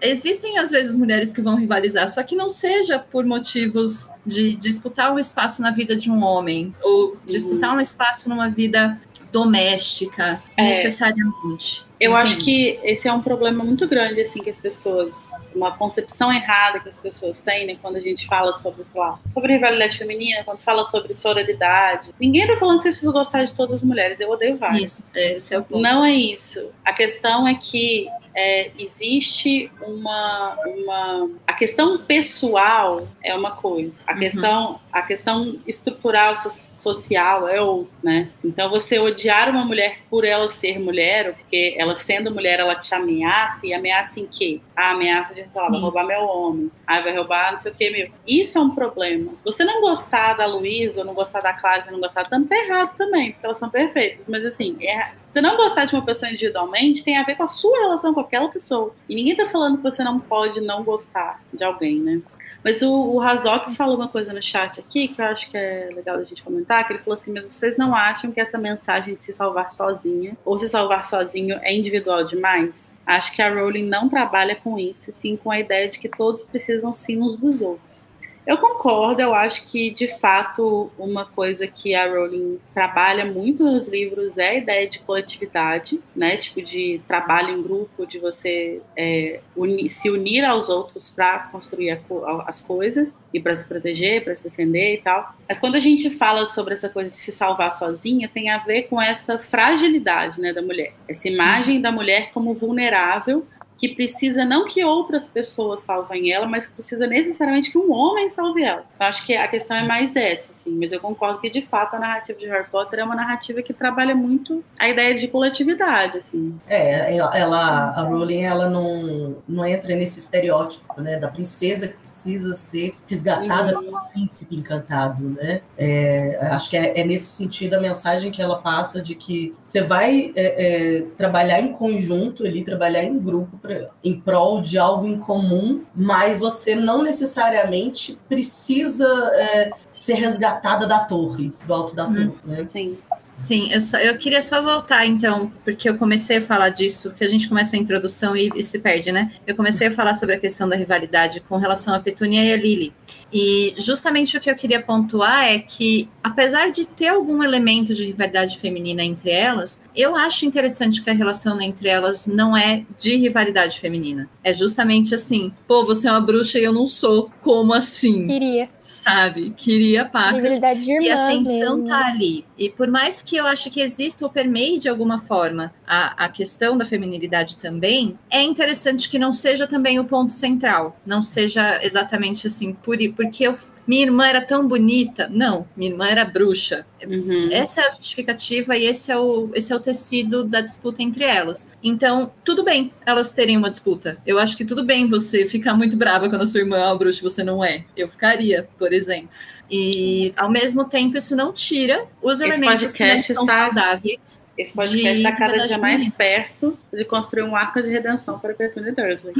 existem às vezes mulheres que vão rivalizar, só que não seja por motivos de disputar um espaço na vida de um homem ou disputar uhum. um espaço numa vida doméstica, é. necessariamente. Eu acho que esse é um problema muito grande, assim, que as pessoas, uma concepção errada que as pessoas têm, né, quando a gente fala sobre, sei lá, sobre rivalidade feminina, quando fala sobre sororidade. Ninguém tá falando que você precisa gostar de todas as mulheres, eu odeio várias. Isso, esse é o ponto. Não é isso. A questão é que é, existe uma, uma. A questão pessoal é uma coisa, a, uhum. questão, a questão estrutural social é outra, né? Então você odiar uma mulher por ela ser mulher, ou porque ela sendo mulher ela te ameaça, e ameaça em quê? A ameaça de falar, vai roubar meu homem, ah, vai roubar não sei o que, meu. Isso é um problema. Você não gostar da Luísa, ou não gostar da Clara, não gostar tá errado também, porque elas são perfeitas. Mas assim, é, você não gostar de uma pessoa individualmente tem a ver com a sua relação com aquela pessoa. E ninguém tá falando que você não pode não gostar de alguém, né? Mas o, o Razok falou uma coisa no chat aqui que eu acho que é legal a gente comentar, que ele falou assim, mesmo vocês não acham que essa mensagem de se salvar sozinha ou se salvar sozinho é individual demais? Acho que a Rowling não trabalha com isso, sim com a ideia de que todos precisam sim uns dos outros. Eu concordo, eu acho que de fato uma coisa que a Rowling trabalha muito nos livros é a ideia de coletividade, né? Tipo de trabalho em grupo, de você é, se unir aos outros para construir a, as coisas e para se proteger, para se defender e tal. Mas quando a gente fala sobre essa coisa de se salvar sozinha, tem a ver com essa fragilidade, né, da mulher, essa imagem da mulher como vulnerável que precisa não que outras pessoas salvem ela, mas que precisa necessariamente que um homem salve ela. Eu acho que a questão é mais essa, assim, mas eu concordo que de fato a narrativa de Harry Potter é uma narrativa que trabalha muito a ideia de coletividade, assim. É, ela, a Rowling, ela não, não entra nesse estereótipo, né, da princesa que precisa ser resgatada uhum. pelo príncipe encantado, né? É, acho que é, é, nesse sentido a mensagem que ela passa de que você vai é, é trabalhar em conjunto ali, trabalhar em grupo pra, em prol de algo em comum, mas você não necessariamente precisa é, ser resgatada da torre, do alto da hum, torre, né? Sim. Sim, eu, só, eu queria só voltar então, porque eu comecei a falar disso, que a gente começa a introdução e, e, se perde, né? Eu comecei a falar sobre a questão da rivalidade com relação a Petunia e a Lily. E justamente o que eu queria pontuar é que, apesar de ter algum elemento de rivalidade feminina entre elas, eu acho interessante que a relação entre elas não é de rivalidade feminina. É justamente assim, pô, você é uma bruxa e eu não sou. Como assim? Queria. Sabe? Queria pacas. Rivalidade de irmãs e a tensão mesmo. tá ali. E por mais que eu acho que exista ou permeie de alguma forma a, a questão da feminilidade também, é interessante que não seja também o ponto central. Não seja exatamente assim, por, por porque eu, minha irmã era tão bonita. Não, minha irmã era bruxa. Uhum. Essa é a justificativa e esse é, o, esse é o tecido da disputa entre elas. Então, tudo bem elas terem uma disputa. Eu acho que tudo bem você ficar muito brava quando a sua irmã é uma bruxa e você não é. Eu ficaria, por exemplo. E, ao mesmo tempo, isso não tira os Esse elementos que são está... saudáveis esse podcast está cada dia mais perto de construir um arco de redenção para Petunia Dursley.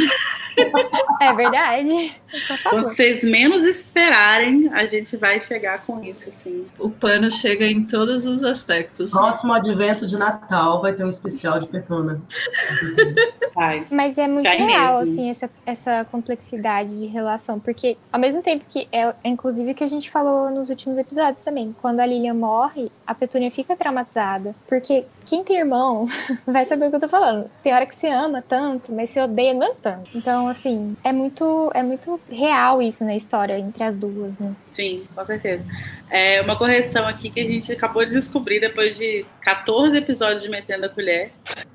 É verdade. Quando vocês menos esperarem, a gente vai chegar com isso, assim. O pano chega em todos os aspectos. Próximo advento de Natal vai ter um especial de Petuna. Vai. Mas é muito vai real, mesmo. assim, essa, essa complexidade de relação. Porque, ao mesmo tempo que é, inclusive, que a gente falou nos últimos episódios também, quando a Lilian morre, a Petúnia fica traumatizada. Porque quem tem irmão [laughs] vai saber o que eu tô falando. Tem hora que se ama tanto, mas se odeia não tanto. Então, assim, é muito, é muito real isso na história entre as duas, né? Sim, com certeza. É uma correção aqui que a gente acabou de descobrir depois de 14 episódios de Metendo a Colher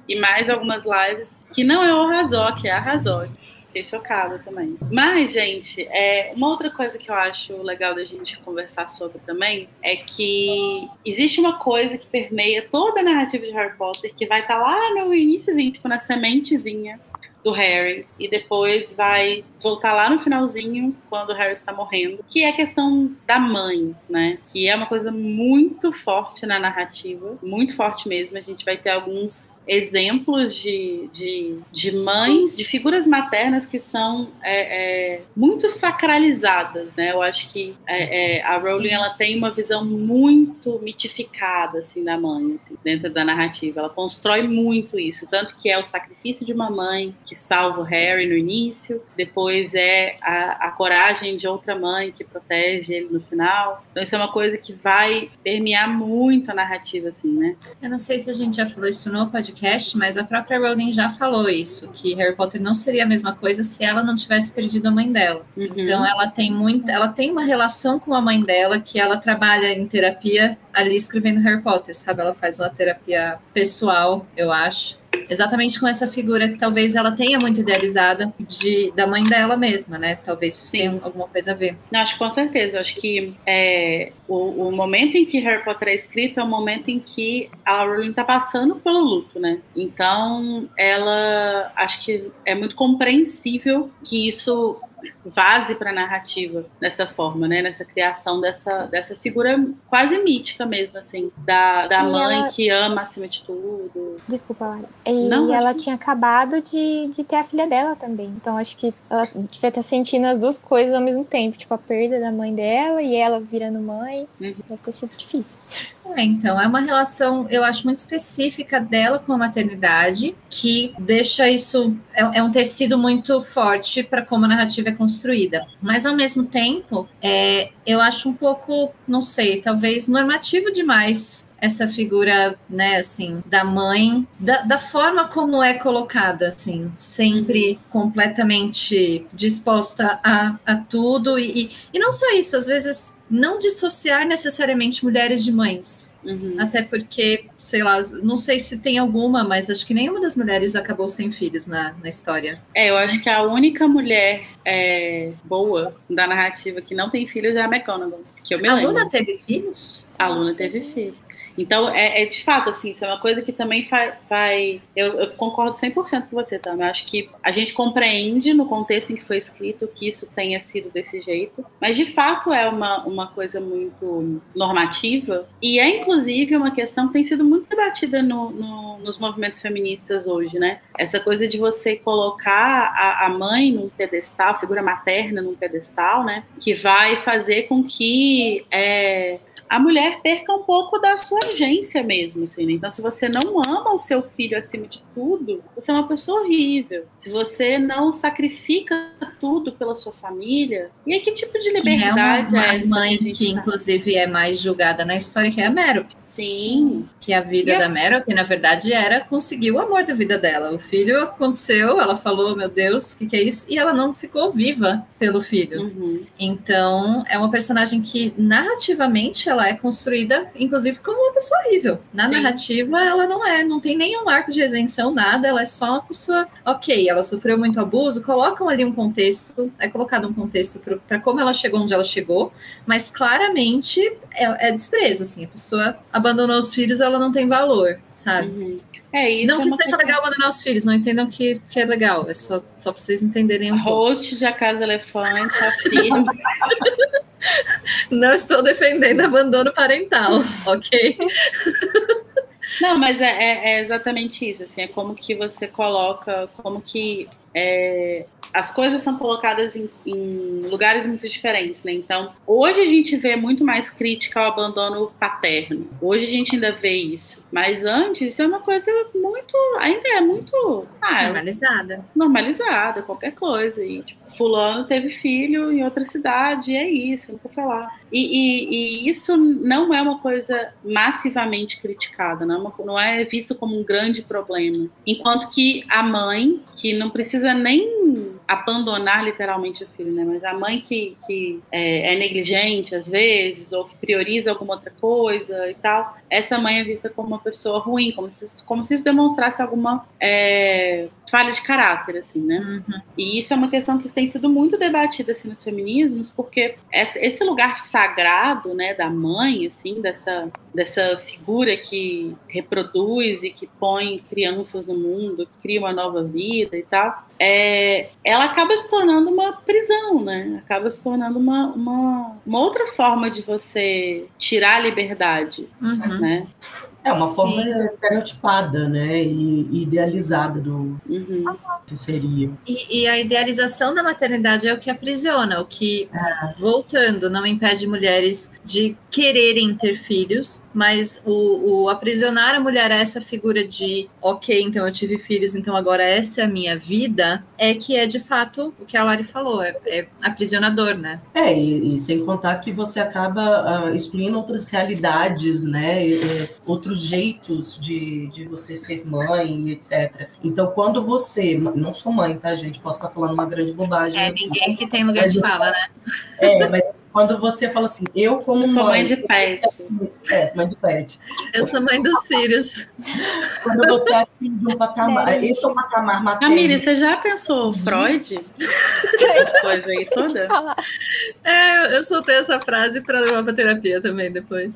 e mais algumas lives, que não é o Razok, é a Razok. Fiquei chocada também. Mas, gente, é, uma outra coisa que eu acho legal da gente conversar sobre também é que existe uma coisa que permeia toda a narrativa de Harry Potter que vai estar tá lá no iníciozinho, tipo na sementezinha do Harry e depois vai voltar lá no finalzinho quando o Harry está morrendo, que é a questão da mãe, né? Que é uma coisa muito forte na narrativa, muito forte mesmo. A gente vai ter alguns exemplos de, de, de mães, de figuras maternas que são é, é, muito sacralizadas, né? Eu acho que é, é, a Rowling ela tem uma visão muito mitificada assim da mãe assim, dentro da narrativa. Ela constrói muito isso, tanto que é o sacrifício de uma mãe que salva o Harry no início, depois é a, a coragem de outra mãe que protege ele no final. Então isso é uma coisa que vai permear muito a narrativa assim, né? Eu não sei se a gente já falou isso no podcast podcast, mas a própria Rowling já falou isso, que Harry Potter não seria a mesma coisa se ela não tivesse perdido a mãe dela. Uhum. Então ela tem muito, ela tem uma relação com a mãe dela que ela trabalha em terapia ali escrevendo Harry Potter, sabe? Ela faz uma terapia pessoal, eu acho exatamente com essa figura que talvez ela tenha muito idealizada de, da mãe dela mesma, né? Talvez Sim. tenha alguma coisa a ver. Não, acho com certeza. Acho que é, o, o, momento em que Harry Potter é escrito é o momento em que a Rowling está passando pelo luto, né? Então, ela acho que é muito compreensível que isso vaze para a narrativa dessa forma, né? Nessa criação dessa, dessa figura quase mítica mesmo, assim, da, da mãe ela... que ama acima de tudo. Desculpa, Lara. E Não, ela tinha acabado de, de ter a filha dela também. Então acho que ela devia estar sentindo as duas coisas ao mesmo tempo, tipo a perda da mãe dela e ela virando mãe. Uhum. Deve ter sido difícil. É, então, é uma relação, eu acho, muito específica dela com a maternidade, que deixa isso. É, é um tecido muito forte para como a narrativa é construída. Mas, ao mesmo tempo, é, eu acho um pouco, não sei, talvez normativo demais essa figura, né, assim, da mãe, da, da, forma como é colocada, assim, sempre completamente disposta a, a tudo, e, e não só isso, às vezes não dissociar necessariamente mulheres de mães. Uhum. Até porque, sei lá, não sei se tem alguma, mas acho que nenhuma das mulheres acabou sem filhos na, na história. É, eu acho que a única mulher é, boa da narrativa que não tem filhos é a McGonagall. Que eu me a lembro. Luna teve filhos? A Luna teve filhos. Então, é, é, de fato, assim, isso é uma coisa que também vai. eu, eu concordo 100% com você, também. Eu acho que a gente compreende no contexto em que foi escrito que isso tenha sido desse jeito, mas de fato é uma, uma coisa muito normativa e é, inclusive, uma questão que tem sido muito debatida no, no, nos movimentos feministas hoje, né? Essa coisa de você colocar a, a mãe num pedestal, a figura materna num pedestal, né? Que vai fazer com que. É, a mulher perca um pouco da sua agência mesmo, assim, né? Então, se você não ama o seu filho acima de tudo, você é uma pessoa horrível. Se você não sacrifica tudo pela sua família, e aí que tipo de liberdade que é, uma, é essa? mãe que, que tá? inclusive, é mais julgada na história, que é a Merope. Sim. Que a vida e da Merope, na verdade, era conseguir o amor da vida dela. O filho aconteceu, ela falou, meu Deus, o que, que, é isso? E ela não ficou viva pelo filho. Uhum. Então, é uma personagem que, narrativamente, ela é construída, inclusive, como uma pessoa horrível. Na Sim. narrativa, ela não é, não tem nenhum arco de redenção, nada, ela é só uma pessoa, ok, ela sofreu muito abuso, colocam ali um contexto, é colocado um contexto para como ela chegou onde ela chegou, mas claramente é, é, desprezo, assim, a pessoa abandonou os filhos, ela não tem valor, sabe? Uhum. É isso. Não é que seja questão... legal abandonar os filhos, não entendam que, que é legal, é só, só pra vocês entenderem um Host pouco. de A Casa Elefante afirma. [laughs] [laughs] não estou defendendo abandono parental, [laughs] ok? Não, mas é, é, é, exatamente isso, assim, é como que você coloca, como que é, as coisas são colocadas em, em, lugares muito diferentes, né? Então, hoje a gente vê muito mais crítica ao abandono paterno. Hoje a gente ainda vê isso. Mas antes isso é uma coisa muito. ainda é muito. Ah, normalizada. Normalizada, qualquer coisa. E, tipo, fulano teve filho em outra cidade, e é isso, não vou falar. E, e, e, isso não é uma coisa massivamente criticada, não é, uma, não é visto como um grande problema. Enquanto que a mãe, que não precisa nem abandonar literalmente o filho, né? Mas a mãe que, que é, é, negligente às vezes, ou que prioriza alguma outra coisa e tal, essa mãe é vista como uma pessoa ruim, como se, como se isso demonstrasse alguma é, falha de caráter, assim, né? Uhum. E isso é uma questão que tem sido muito debatida assim, nos feminismos, porque esse lugar sagrado, né, da mãe, assim, dessa, dessa figura que reproduz e que põe crianças no mundo, que cria uma nova vida e tal, é, ela acaba se tornando uma prisão, né? Acaba se tornando uma, uma, uma outra forma de você tirar a liberdade, uhum. né? É uma Sim. forma estereotipada, né? E idealizada do uhum. que seria. E, e, a idealização da maternidade é o que aprisiona, o que, é. voltando, não impede mulheres de quererem ter filhos, mas o, o, aprisionar a mulher a essa figura de ok, então eu tive filhos, então agora essa é a minha vida, é que é de fato o que a Lari falou, é, é aprisionador, né? É, e, e, sem contar que você acaba uh, excluindo outras realidades, né? E, outros outros jeitos de, de você ser mãe, etc. Então, quando você. Não sou mãe, tá, gente? Posso estar falando uma grande bobagem. É, ninguém que tem lugar de fala, né? [laughs] É, mas quando você fala assim, eu como eu sou mãe. mãe de pet. É, mãe de pet. Eu sou mãe dos filhos. [laughs] Quando você atinge um patamar. Esse é o patamar materno. Camille, você já pensou Freud? [laughs] Essa coisa aí toda? É, eu soltei essa frase para levar para terapia também depois.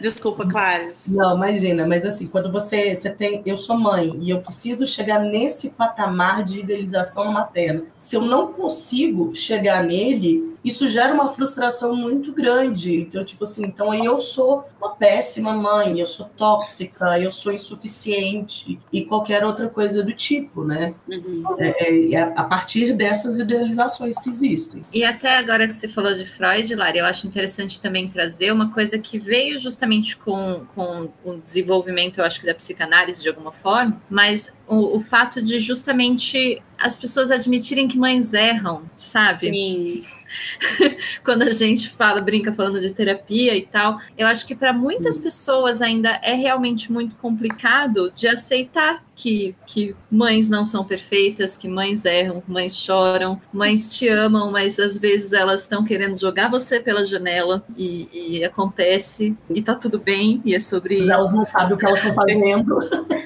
Desculpa, Clares. Não, imagina, mas assim, quando você, você tem. Eu sou mãe e eu preciso chegar nesse patamar de idealização materna. Se eu não consigo chegar nele, isso gera uma frustração muito grande. Então, tipo assim, então aí eu sou uma péssima mãe, eu sou tóxica, eu sou insuficiente e qualquer outra coisa do tipo, né? Uhum. É, é, a partir dessas idealizações que existem. E até agora que você falou de Freud, Lara, eu acho interessante também trazer uma coisa que veio justamente justamente com, com o desenvolvimento, eu acho que da psicanálise de alguma forma, mas o, o fato de justamente as pessoas admitirem que mães erram, sabe? Sim. [laughs] Quando a gente fala, brinca falando de terapia e tal, eu acho que para muitas pessoas ainda é realmente muito complicado de aceitar que, que mães não são perfeitas, que mães erram, mães choram, mães te amam, mas às vezes elas estão querendo jogar você pela janela e, e acontece e tá tudo bem, e é sobre isso. Elas não sabem o que elas estão fazendo.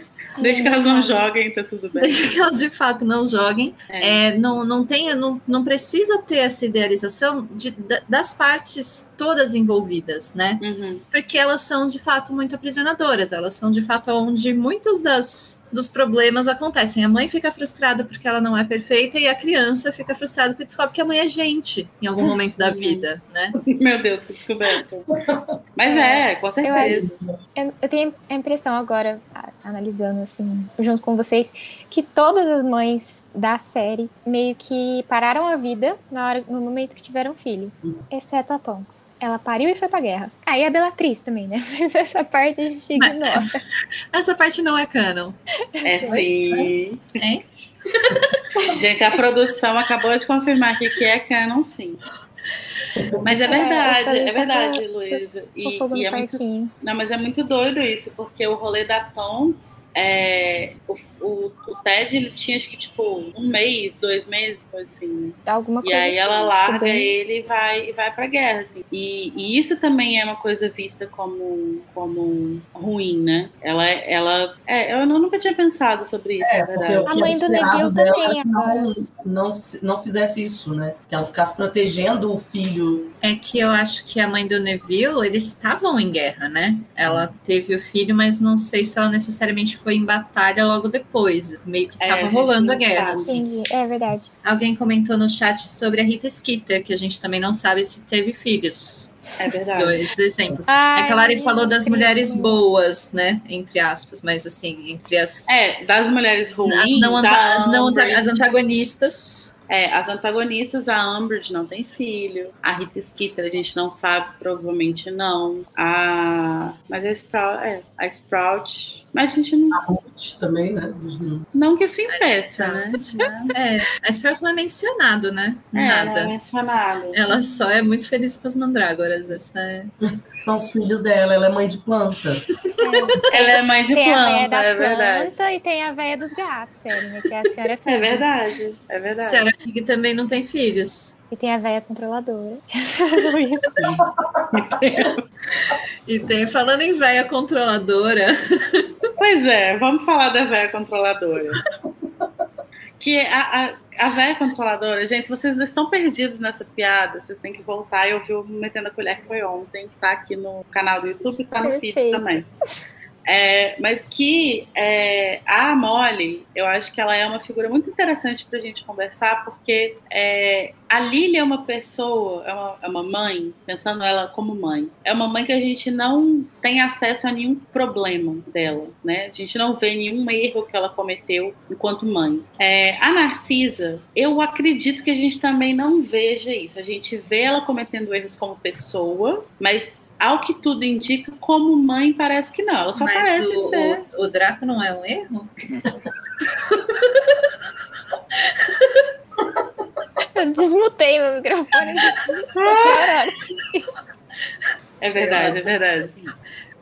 [laughs] Desde que elas não joguem, tá tudo bem. Desde que elas de fato não joguem. É. É, não, não, tenha, não, não precisa ter essa idealização de, das partes todas envolvidas, né? Uhum. Porque elas são de fato muito aprisionadoras, elas são de fato onde muitas das dos problemas acontecem. A mãe fica frustrada porque ela não é perfeita e a criança fica frustrada porque descobre que a mãe é gente em algum momento da vida, né? [laughs] Meu Deus, que descoberta. Mas é, é com certeza. Eu, eu, eu, tenho a impressão agora, analisando assim, junto com vocês, que todas as mães da série meio que pararam a vida na hora, no momento que tiveram filho, exceto a Tonks. Ela pariu e foi pra guerra. Aí ah, a Bellatriz também, né? [laughs] Mas essa parte a gente ignora. [laughs] essa parte não é canon. É sim. É? [laughs] Gente, a produção acabou de confirmar aqui que é canon, sim. Mas é verdade, é, é verdade, Luísa. E, e é muito, não, mas é muito doido isso, porque o rolê da Tonks é, o, o, o, Ted ele tinha acho que tipo um mês, dois meses, coisa assim. Né? Alguma e aí ela assim, larga bem... ele e vai, e vai pra guerra, assim. E, e, isso também é uma coisa vista como, como ruim, né? Ela, ela é, eu nunca tinha pensado sobre isso, é, na verdade. A mãe do Neville também agora. Não, não, não fizesse isso, né? Que ela ficasse protegendo o filho. É que eu acho que a mãe do Neville, eles estavam em guerra, né? Ela teve o filho, mas não sei se ela necessariamente foi em batalha logo depois. Meio que estava é, rolando a guerra. Assim. Entendi, é verdade. Alguém comentou no chat sobre a Rita Skeeter, que a gente também não sabe se teve filhos. É verdade. Dois exemplos. Ah, é que a Lari falou das mulheres boas, né? Entre aspas, mas assim, entre as. É, das mulheres ruins. As, não, as, não, as antagonistas. É, as antagonistas, a Umbridge não tem filho, a Rita Skeeter a gente não sabe, provavelmente não. A... Mas a Sprout, é, a Sprout mas a gente não. A Ruth também, né? Não que isso impeça, né? [laughs] É, a Sprout não é mencionado, né? É, Nada. Não é mencionado. Ela só é muito feliz com as mandrágoras. Essa é... São os filhos dela, ela é mãe de planta. É. Ela é mãe de tem planta, a das é e tem a véia dos gatos, sério, né? Que é a senhora É verdade, é verdade. A senhora Pig também não tem filhos. E tem a véia controladora. [laughs] e tem, falando em véia controladora. [laughs] Pois é, vamos falar da véia controladora. Que a, a, a véia controladora, gente, vocês estão perdidos nessa piada, vocês têm que voltar e ouvir o Metendo a Colher que foi ontem, que tá aqui no canal do YouTube e tá no Perfeito. feed também. É, mas que é, a Molly, eu acho que ela é uma figura muito interessante para a gente conversar, porque é, a Lily é uma pessoa, é uma, é uma, mãe, pensando ela como mãe, é uma mãe que a gente não tem acesso a nenhum problema dela, né? A gente não vê nenhum erro que ela cometeu enquanto mãe. É, a Narcisa, eu acredito que a gente também não veja isso. A gente vê ela cometendo erros como pessoa, mas ao que tudo indica, como mãe, parece que não. Ela só Mas parece o, ser. O, o Draco não é um erro? [laughs] Eu desmutei meu microfone. [laughs] É verdade, é verdade.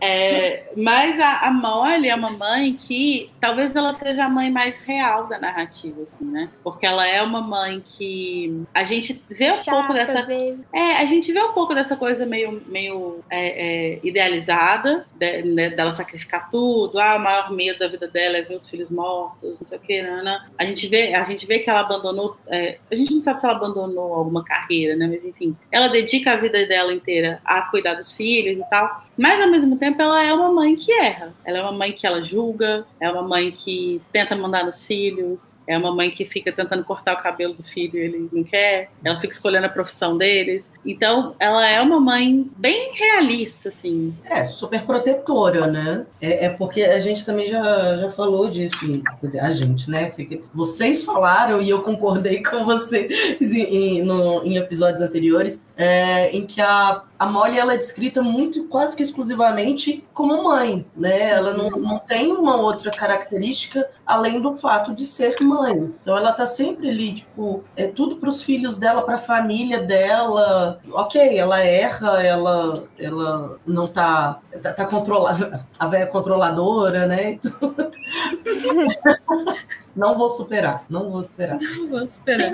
É, mas a, a Molly é uma mãe que talvez ela seja a mãe mais real da narrativa, assim, né? Porque ela é uma mãe que a gente vê um Chata, pouco dessa. É, a gente vê um pouco dessa coisa meio, meio é, é, idealizada, de, né, dela sacrificar tudo, ah, o maior medo da vida dela é ver os filhos mortos, não sei o que, né? A gente vê, a gente vê que ela abandonou. É, a gente não sabe se ela abandonou alguma carreira, né? Mas enfim, ela dedica a vida dela inteira a cuidar dos filhos e tal. Mas ao mesmo tempo ela é uma mãe que erra. Ela é uma mãe que ela julga, é uma mãe que tenta mandar nos filhos, é uma mãe que fica tentando cortar o cabelo do filho e ele não quer. Ela fica escolhendo a profissão deles. Então, ela é uma mãe bem realista, assim. É, super protetora, né? É, é porque a gente também já, já falou disso. Quer dizer, a gente, né? Vocês falaram e eu concordei [laughs] com vocês em, no, em episódios anteriores, é, em que a a Molly ela é descrita muito, quase que exclusivamente como mãe, né? Ela não, não tem uma outra característica além do fato de ser mãe. Então ela tá sempre ali, tipo, é tudo para os filhos dela, para a família dela. Ok, ela erra, ela, ela não tá, tá, tá controlada, a velha controladora, né? [laughs] não vou superar, não vou superar. Não vou superar.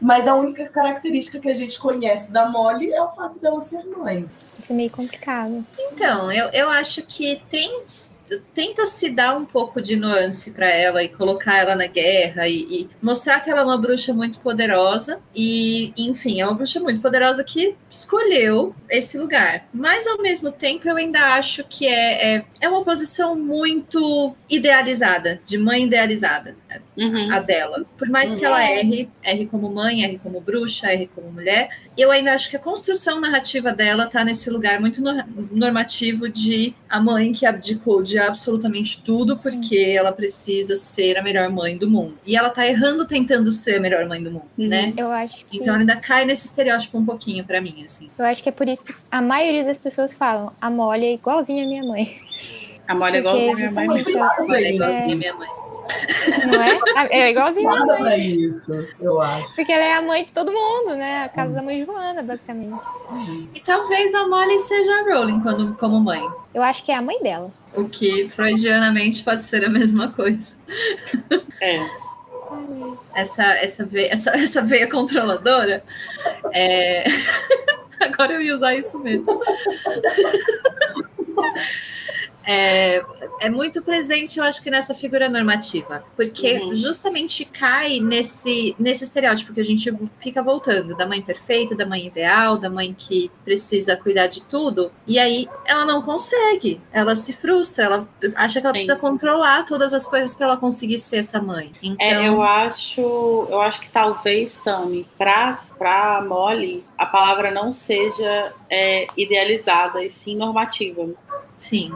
Mas a única característica que a gente conhece da Molly é o fato dela ser mãe. Isso é meio complicado. Então, eu, eu acho que tem tenta se dar um pouco de nuance para ela e colocar ela na guerra e, e, mostrar que ela é uma bruxa muito poderosa e, enfim, é uma bruxa muito poderosa que escolheu esse lugar. Mas ao mesmo tempo eu ainda acho que é, é, é uma posição muito idealizada, de mãe idealizada, uhum. a dela. Por mais uhum. que ela erre, erre como mãe, erre como bruxa, erre como mulher, eu ainda acho que a construção narrativa dela tá nesse lugar muito normativo de a mãe que abdicou de absolutamente tudo porque ela precisa ser a melhor mãe do mundo. E ela tá errando tentando ser a melhor mãe do mundo, uhum. né? Eu acho que... Então ela ainda cai nesse estereótipo um pouquinho para mim, assim. Eu acho que é por isso que a maioria das pessoas falam a Molly é igualzinha à minha mãe. A Molly é igualzinha à minha mãe. A Molly é igualzinha à minha mãe. Não é? Ah, é igualzinho Nada a mãe. isso, eu acho. Porque ela é a mãe de todo mundo, né? A casa hum. da mãe Joana, basicamente. E talvez a Molly seja a Rowling quando, como mãe. Eu acho que é a mãe dela. O que freudianamente pode ser a mesma coisa. É. [laughs] Essa, essa, veia, essa, essa veia controladora. É... [laughs] Agora eu ia usar isso mesmo [laughs] é, é muito presente, eu acho que nessa figura normativa, porque uhum. justamente cai nesse, nesse estereótipo que a gente fica voltando, da mãe perfeita, da mãe ideal, da mãe que precisa cuidar de tudo, e aí ela não consegue, ela se frustra, ela acha que ela Sim. precisa controlar todas as coisas para ela conseguir ser essa mãe. É, então... É, eu acho, eu acho que talvez, Tami, para para Molly, a palavra não seja é, idealizada e sim normativa. Sim.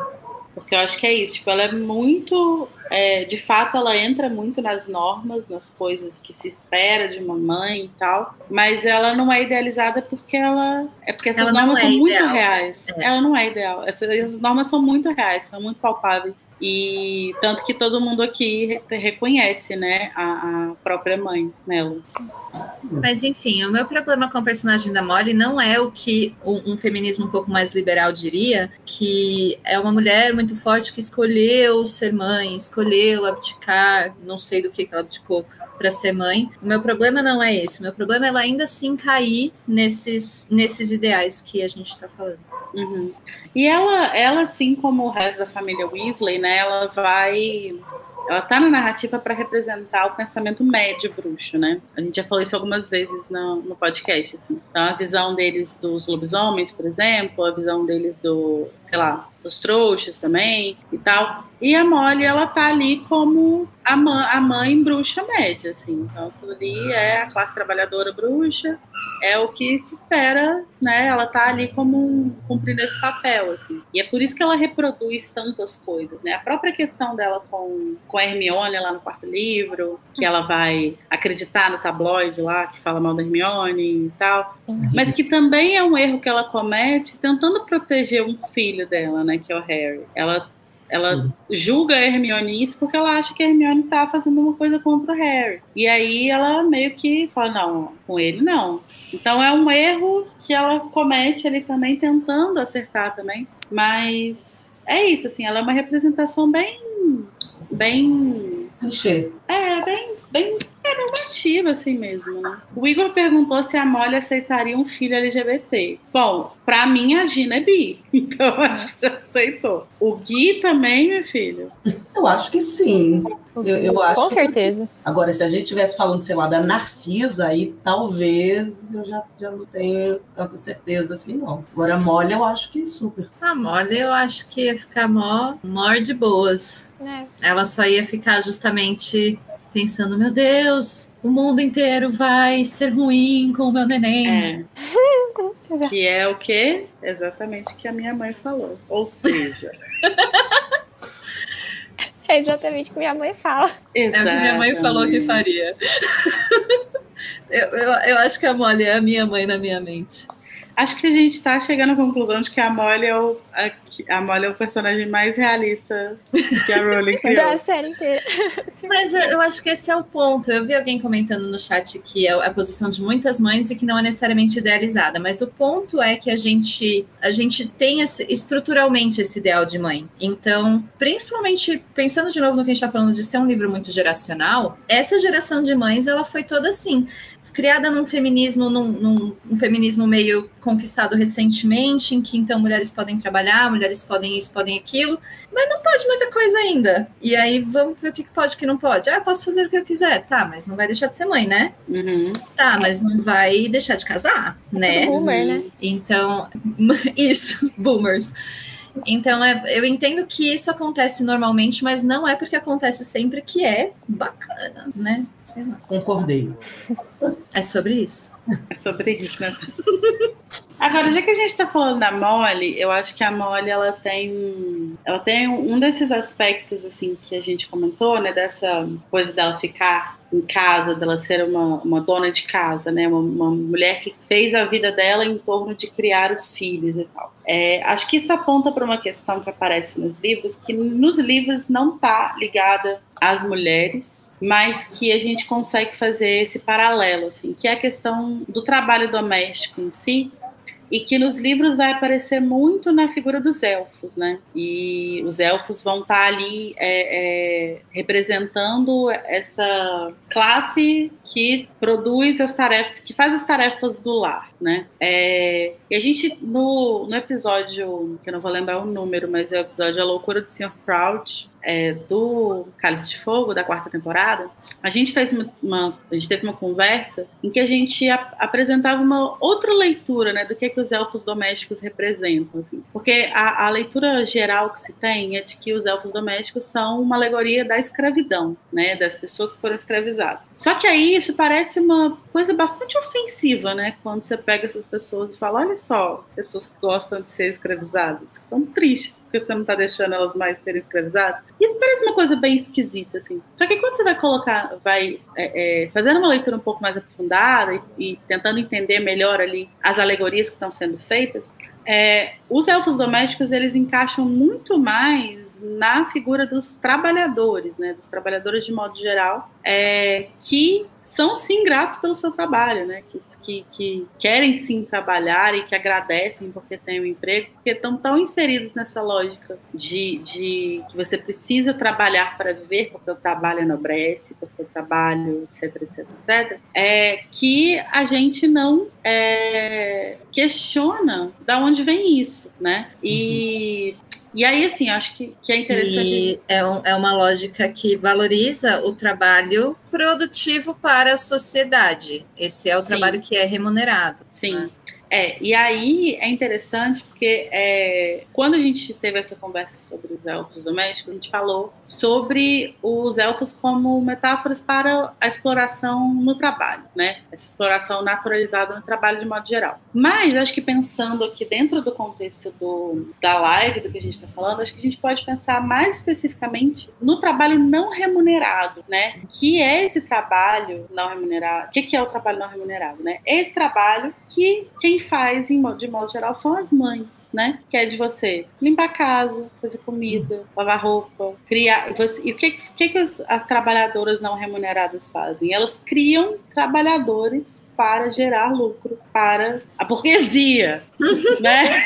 Porque eu acho que é isso, tipo, ela é muito é, de fato ela entra muito nas normas, nas coisas que se espera de uma mãe e tal, mas ela não é idealizada porque ela é porque essas ela normas é são ideal, muito reais. É. Ela não é ideal. Essas, essas, normas são muito reais, são muito palpáveis e tanto que todo mundo aqui reconhece, né, a, a própria mãe nela. Mas enfim, o meu problema com o personagem da Molly não é o que um, um feminismo um pouco mais liberal diria, que é uma mulher muito forte que escolheu ser mãe, escolheu escolheu abdicar, não sei do que, ela abdicou para ser mãe. O meu problema não é esse. O meu problema é ela ainda assim cair nesses, nesses ideais que a gente está falando. Uhum. E ela, ela, assim como o resto da família Weasley, né, ela vai ela tá na narrativa para representar o pensamento médio bruxo, né? A gente já falou isso algumas vezes no, no podcast, assim. Então, a visão deles dos lobisomens, por exemplo, a visão deles do, sei lá, dos trouxas também e tal. E a Molly, ela tá ali como a, mãe, a mãe bruxa média, assim. Então, ali é a classe trabalhadora bruxa, é o que se espera, né? Ela tá ali como um, cumprindo esse papel, assim. E é por isso que ela reproduz tantas coisas, né? A própria questão dela com, com a Hermione lá no quarto livro, que ela vai acreditar no tabloide lá, que fala mal da Hermione e tal. Mas que também é um erro que ela comete tentando proteger um filho dela, né? Que é o Harry. Ela, ela julga a Hermione isso porque ela acha que a Hermione tá fazendo uma coisa contra o Harry. E aí ela meio que fala, não, com ele, não. Então é um erro que ela comete ali também, tentando acertar também. Mas é isso, assim, ela é uma representação bem. bem. clichê. É, bem, bem normativa, assim mesmo, né? O Igor perguntou se a Molly aceitaria um filho LGBT. Bom, pra mim a Gina é bi, [laughs] então acho que já aceitou. O Gui também, meu filho? Eu acho que sim. Eu, eu acho Com certeza. Agora, se a gente estivesse falando, sei lá, da Narcisa, aí talvez eu já, já não tenho tanta certeza assim, não. Agora, a Molly, eu acho que super. A Molly, eu acho que ia ficar mó, mó de boas. É. Ela só ia ficar justamente pensando, meu Deus, o mundo inteiro vai ser ruim com o meu neném. É. [laughs] que é o que? Exatamente o que a minha mãe falou. Ou seja. É exatamente o que minha mãe fala. É o que minha mãe falou que faria. [laughs] eu, eu, eu acho que a Molly é a minha mãe na minha mente. Acho que a gente está chegando à conclusão de que a Molly é o, a, a Molly é o personagem mais realista que a Rowling [laughs] criou. Da série inteira. [laughs] Mas eu, eu acho que esse é o ponto. Eu vi alguém comentando no chat que é a posição de muitas mães e que não é necessariamente idealizada. Mas o ponto é que a gente, a gente tem esse, estruturalmente esse ideal de mãe. Então, principalmente pensando de novo no que a gente está falando de ser um livro muito geracional, essa geração de mães ela foi toda assim criada num feminismo, num, num, um feminismo meio conquistado recentemente, em que então mulheres podem trabalhar, mulheres podem isso, podem aquilo, mas não pode muita coisa ainda. E aí vamos ver o que pode e o que não pode. Ah, posso fazer o que eu quiser, tá, mas não vai deixar de ser mãe, né? Uhum. Tá, mas não vai deixar de casar, né? Boomer, né? Então, [laughs] isso, boomers. Então, é, eu entendo que isso acontece normalmente, mas não é porque acontece sempre que é bacana, né? Sei lá. Concordei. É sobre isso. É sobre isso, né? Agora, já que a gente está falando da Molly, eu acho que a Molly ela tem, ela tem um desses aspectos assim que a gente comentou, né? Dessa coisa dela ficar em casa, dela ser uma, uma dona de casa, né? Uma, uma mulher que fez a vida dela em torno de criar os filhos e tal. É, acho que isso aponta para uma questão que aparece nos livros, que nos livros não está ligada às mulheres, mas que a gente consegue fazer esse paralelo, assim, que é a questão do trabalho doméstico em si, e que nos livros vai aparecer muito na figura dos elfos, né? E os elfos vão estar ali é, é, representando essa classe que produz as tarefas, que faz as tarefas do lar, né? É, e a gente no, no episódio, que eu não vou lembrar o número, mas é o episódio A Loucura do Sr. Crouch, é, do Cálice de Fogo, da quarta temporada, a gente fez uma, uma, a gente teve uma conversa em que a gente ap apresentava uma outra leitura, né, do que, que os elfos domésticos representam, assim. porque a, a, leitura geral que se tem é de que os elfos domésticos são uma alegoria da escravidão, né, das pessoas que foram escravizadas. Só que aí isso parece uma coisa bastante ofensiva, né, quando você pega essas pessoas e fala, olha só, pessoas que gostam de ser escravizadas, estão tristes porque você não está deixando elas mais serem escravizadas. Isso parece uma coisa bem esquisita, assim. Só que quando você vai colocar, vai é, é, fazendo uma leitura um pouco mais aprofundada e, e, tentando entender melhor ali as alegorias que estão sendo feitas, é, os elfos domésticos eles encaixam muito mais na figura dos trabalhadores, né, dos trabalhadores de modo geral, é, que são sim gratos pelo seu trabalho, né, que, que, que, querem sim trabalhar e que agradecem porque têm um emprego, porque estão tão inseridos nessa lógica de, de que você precisa trabalhar para viver, porque o trabalho enobrece, porque o trabalho, etc, etc, etc, é, que a gente não é, questiona da onde vem isso, né, e uhum. E aí, assim, acho que, que é interessante. E é, um, é uma lógica que valoriza o trabalho produtivo para a sociedade. Esse é o Sim. trabalho que é remunerado. Sim. Né? É, e aí é interessante porque é, quando a gente teve essa conversa sobre os elfos domésticos, a gente falou sobre os elfos como metáforas para a exploração no trabalho, né? Essa exploração naturalizada no trabalho de modo geral. Mas acho que pensando aqui dentro do contexto do, da live, do que a gente está falando, acho que a gente pode pensar mais especificamente no trabalho não remunerado, né? Que é esse trabalho não remunerado? O que, que é o trabalho não remunerado, né? Esse trabalho que quem faz, de modo geral, são as mães, né? Que é de você limpar a casa, fazer comida, lavar roupa, criar. Você, e o que, que, que as, as trabalhadoras não remuneradas fazem? Elas criam trabalhadores para gerar lucro para a burguesia, [laughs] né?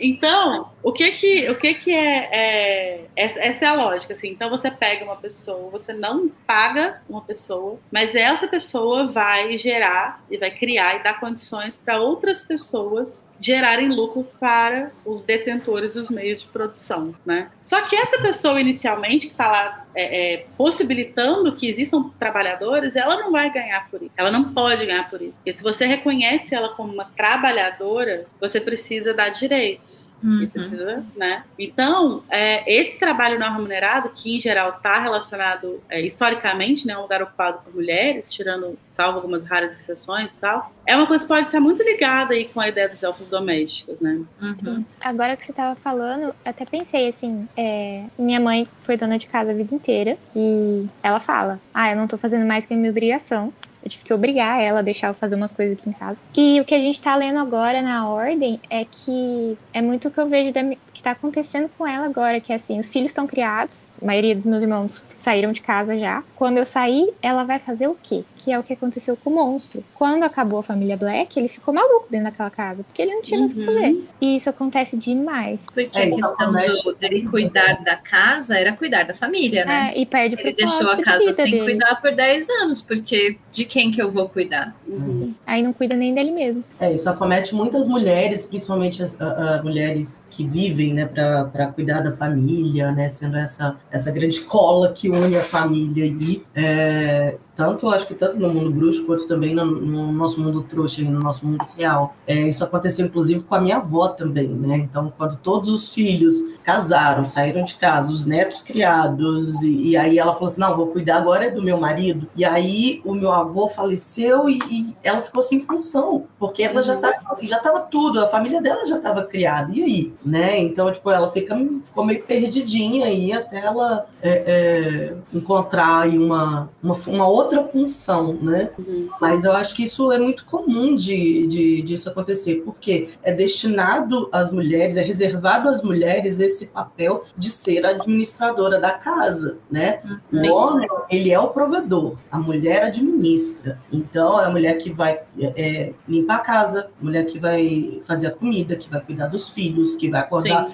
Então, o que que, o que, que é, é, Essa é a lógica, assim. Então, você pega uma pessoa, você não paga uma pessoa, mas essa pessoa vai gerar e vai criar e dar condições para outras pessoas gerarem lucro para os detentores dos meios de produção, né? Só que essa pessoa inicialmente que está lá é, é, possibilitando que existam trabalhadores, ela não vai ganhar por isso. Ela não pode ganhar por isso. Porque se você reconhece ela como uma trabalhadora, você precisa dar direitos. Uhum. Você precisa, né? Então, é, esse trabalho não remunerado, que em geral está relacionado é, historicamente, né, um lugar ocupado por mulheres, tirando, salvo algumas raras exceções e tal, é uma coisa que pode ser muito ligada aí com a ideia dos elfos domésticos, né? Uhum. Agora que você estava falando, até pensei assim, é, minha mãe foi dona de casa a vida inteira e ela fala, ah, eu não estou fazendo mais que a minha obrigação. Eu tive que obrigar ela a deixar eu fazer umas coisas aqui em casa. E o que a gente tá lendo agora na ordem é que é muito o que eu vejo da, que tá acontecendo com ela agora, que é assim, os filhos estão criados, a maioria dos meus irmãos saíram de casa já. Quando eu sair, ela vai fazer o quê? Que é o que aconteceu com o monstro. Quando acabou a família Black, ele ficou maluco dentro daquela casa, porque ele não tinha mais o que fazer. Uhum. E isso acontece demais. Porque é, a questão do, dele cuidar da casa era cuidar da família, né? É, e perde Ele deixou a casa sem deles. cuidar por 10 anos, porque de quem que eu vou cuidar? Uhum. Aí não cuida nem dele mesmo. É, isso acomete muitas mulheres, principalmente as uh, uh, mulheres que vivem, né, para cuidar da família, né, sendo essa, essa grande cola que une a família e é, tanto, acho que tanto no mundo bruxo quanto também no, no nosso mundo trouxa e no nosso mundo real. É, isso aconteceu, inclusive, com a minha avó também, né? Então, quando todos os filhos casaram, saíram de casa, os netos criados, e, e aí ela falou assim, não, vou cuidar agora do meu marido. E aí o meu avô faleceu e, e ela ficou sem função, porque ela já estava assim, já estava tudo, a família dela já estava criada, e aí? Né? Então, tipo, ela fica, ficou meio perdidinha aí até ela é, é, encontrar aí uma, uma, uma outra outra função, né? Uhum. Mas eu acho que isso é muito comum de, de disso acontecer, porque é destinado às mulheres, é reservado às mulheres esse papel de ser administradora da casa, né? Sim. O homem, ele é o provedor, a mulher administra. Então, é a mulher que vai é, limpar a casa, a mulher que vai fazer a comida, que vai cuidar dos filhos, que vai acordar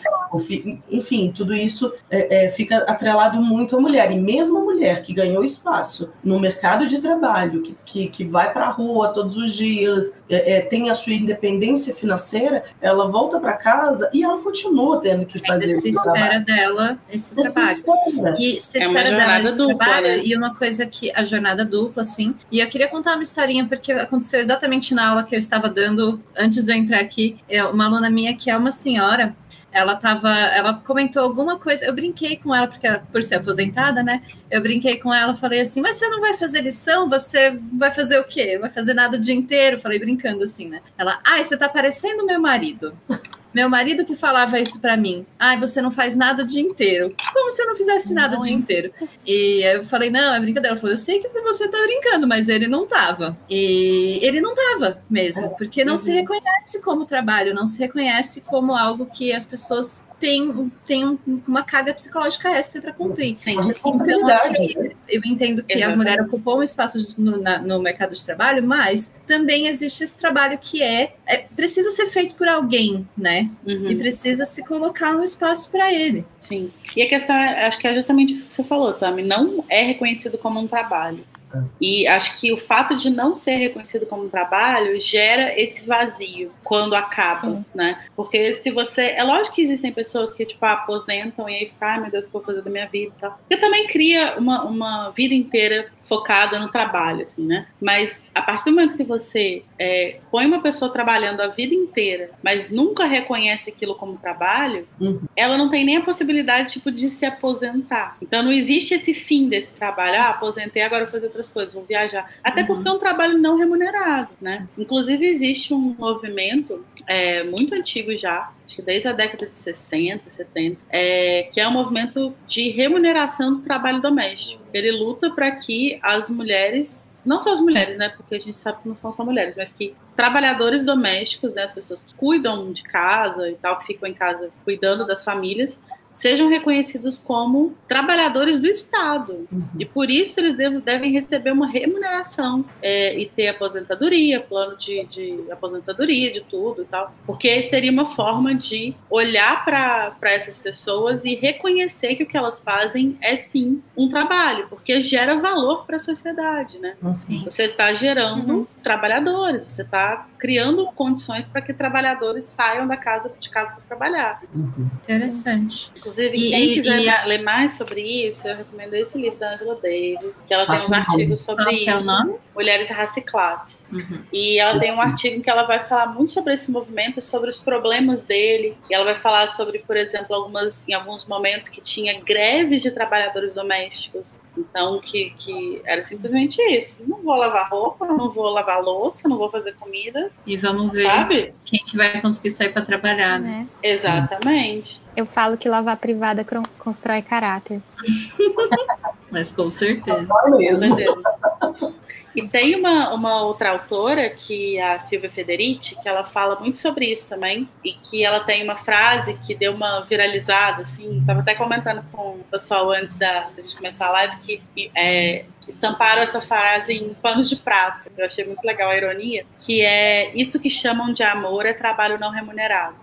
enfim, tudo isso é, é, fica atrelado muito à mulher. E mesmo a mulher que ganhou espaço no mercado de trabalho, que, que, que vai para a rua todos os dias, é, é, tem a sua independência financeira, ela volta para casa e ela continua tendo que fazer Ainda se espera trabalho. dela esse trabalho. Se espera. E se é espera dela esse dupla, trabalho. Né? E uma coisa que a jornada dupla, assim. E eu queria contar uma historinha, porque aconteceu exatamente na aula que eu estava dando antes de eu entrar aqui. É uma aluna minha que é uma senhora ela tava, ela comentou alguma coisa, eu brinquei com ela, porque por ser aposentada, né? Eu brinquei com ela, falei assim, mas você não vai fazer lição? Você vai fazer o quê? Vai fazer nada o dia inteiro? Falei brincando assim, né? Ela, ai, você tá parecendo meu marido. Meu marido que falava isso para mim. Ai, ah, você não faz nada o dia inteiro. Como se eu não fizesse nada não, o dia inteiro. E eu falei, não, é brincadeira. Ela falou, eu sei que você tá brincando, mas ele não tava. E ele não tava mesmo, porque não uhum. se reconhece como trabalho, não se reconhece como algo que as pessoas têm, têm uma carga psicológica extra para cumprir. Sim. Então, eu entendo que Exatamente. a mulher ocupou um espaço no, na, no mercado de trabalho, mas também existe esse trabalho que é, é precisa ser feito por alguém, né? Uhum. E precisa se colocar um espaço para ele. Sim. E a questão, acho que é justamente isso que você falou, Tami. Não é reconhecido como um trabalho. E acho que o fato de não ser reconhecido como um trabalho gera esse vazio quando acaba, Sim. né? Porque se você. É lógico que existem pessoas que, tipo, aposentam e aí ficam, ai meu Deus, o que eu vou fazer da minha vida e tal. Porque também cria uma, uma vida inteira focada no trabalho, assim, né? Mas a partir do momento que você é, põe uma pessoa trabalhando a vida inteira, mas nunca reconhece aquilo como trabalho, uhum. ela não tem nem a possibilidade, tipo, de se aposentar. Então não existe esse fim desse trabalho. Ah, aposentei, agora vou fazer outras coisas, vou viajar. Até uhum. porque é um trabalho não remunerado, né? Inclusive existe um movimento é, muito antigo já, acho que desde a década de 60, 70, é, que é um movimento de remuneração do trabalho doméstico. Ele luta para que as mulheres não só as mulheres, né? Porque a gente sabe que não são só mulheres, mas que os trabalhadores domésticos, né? As pessoas que cuidam de casa e tal, que ficam em casa cuidando das famílias, sejam reconhecidos como trabalhadores do Estado. Uhum. E por isso eles devem receber uma remuneração é, e ter aposentadoria, plano de, de, aposentadoria, de tudo e tal. Porque seria uma forma de olhar para essas pessoas e reconhecer que o que elas fazem é sim um trabalho, porque gera valor para a sociedade, né? Sim. Você está gerando uhum. trabalhadores, você está criando condições para que trabalhadores saiam da casa de casa para trabalhar. Uhum. Interessante. Inclusive, e, quem quiser e, a... ler mais sobre isso, eu recomendo esse livro da Angela Davis, que ela tem uns artigos sobre Qual isso. É o nome? Mulheres, Raça e Classe. Uhum. E ela tem um artigo em que ela vai falar muito sobre esse movimento, sobre os problemas dele. E ela vai falar sobre, por exemplo, algumas, em alguns momentos que tinha greves de trabalhadores domésticos. Então, que, que era simplesmente isso. Não vou lavar roupa, não vou lavar louça, não vou fazer comida. E vamos ver sabe? quem que vai conseguir sair para trabalhar, né? É. Exatamente. Eu falo que lavar privada constrói caráter. [laughs] Mas com certeza. Com certeza. [laughs] E tem uma, uma outra autora, que é a Silvia Federici, que ela fala muito sobre isso também, e que ela tem uma frase que deu uma viralizada, assim, estava até comentando com o pessoal antes da, da gente começar a live, que é, estamparam essa frase em panos de prato. Eu achei muito legal a ironia, que é isso que chamam de amor é trabalho não remunerado.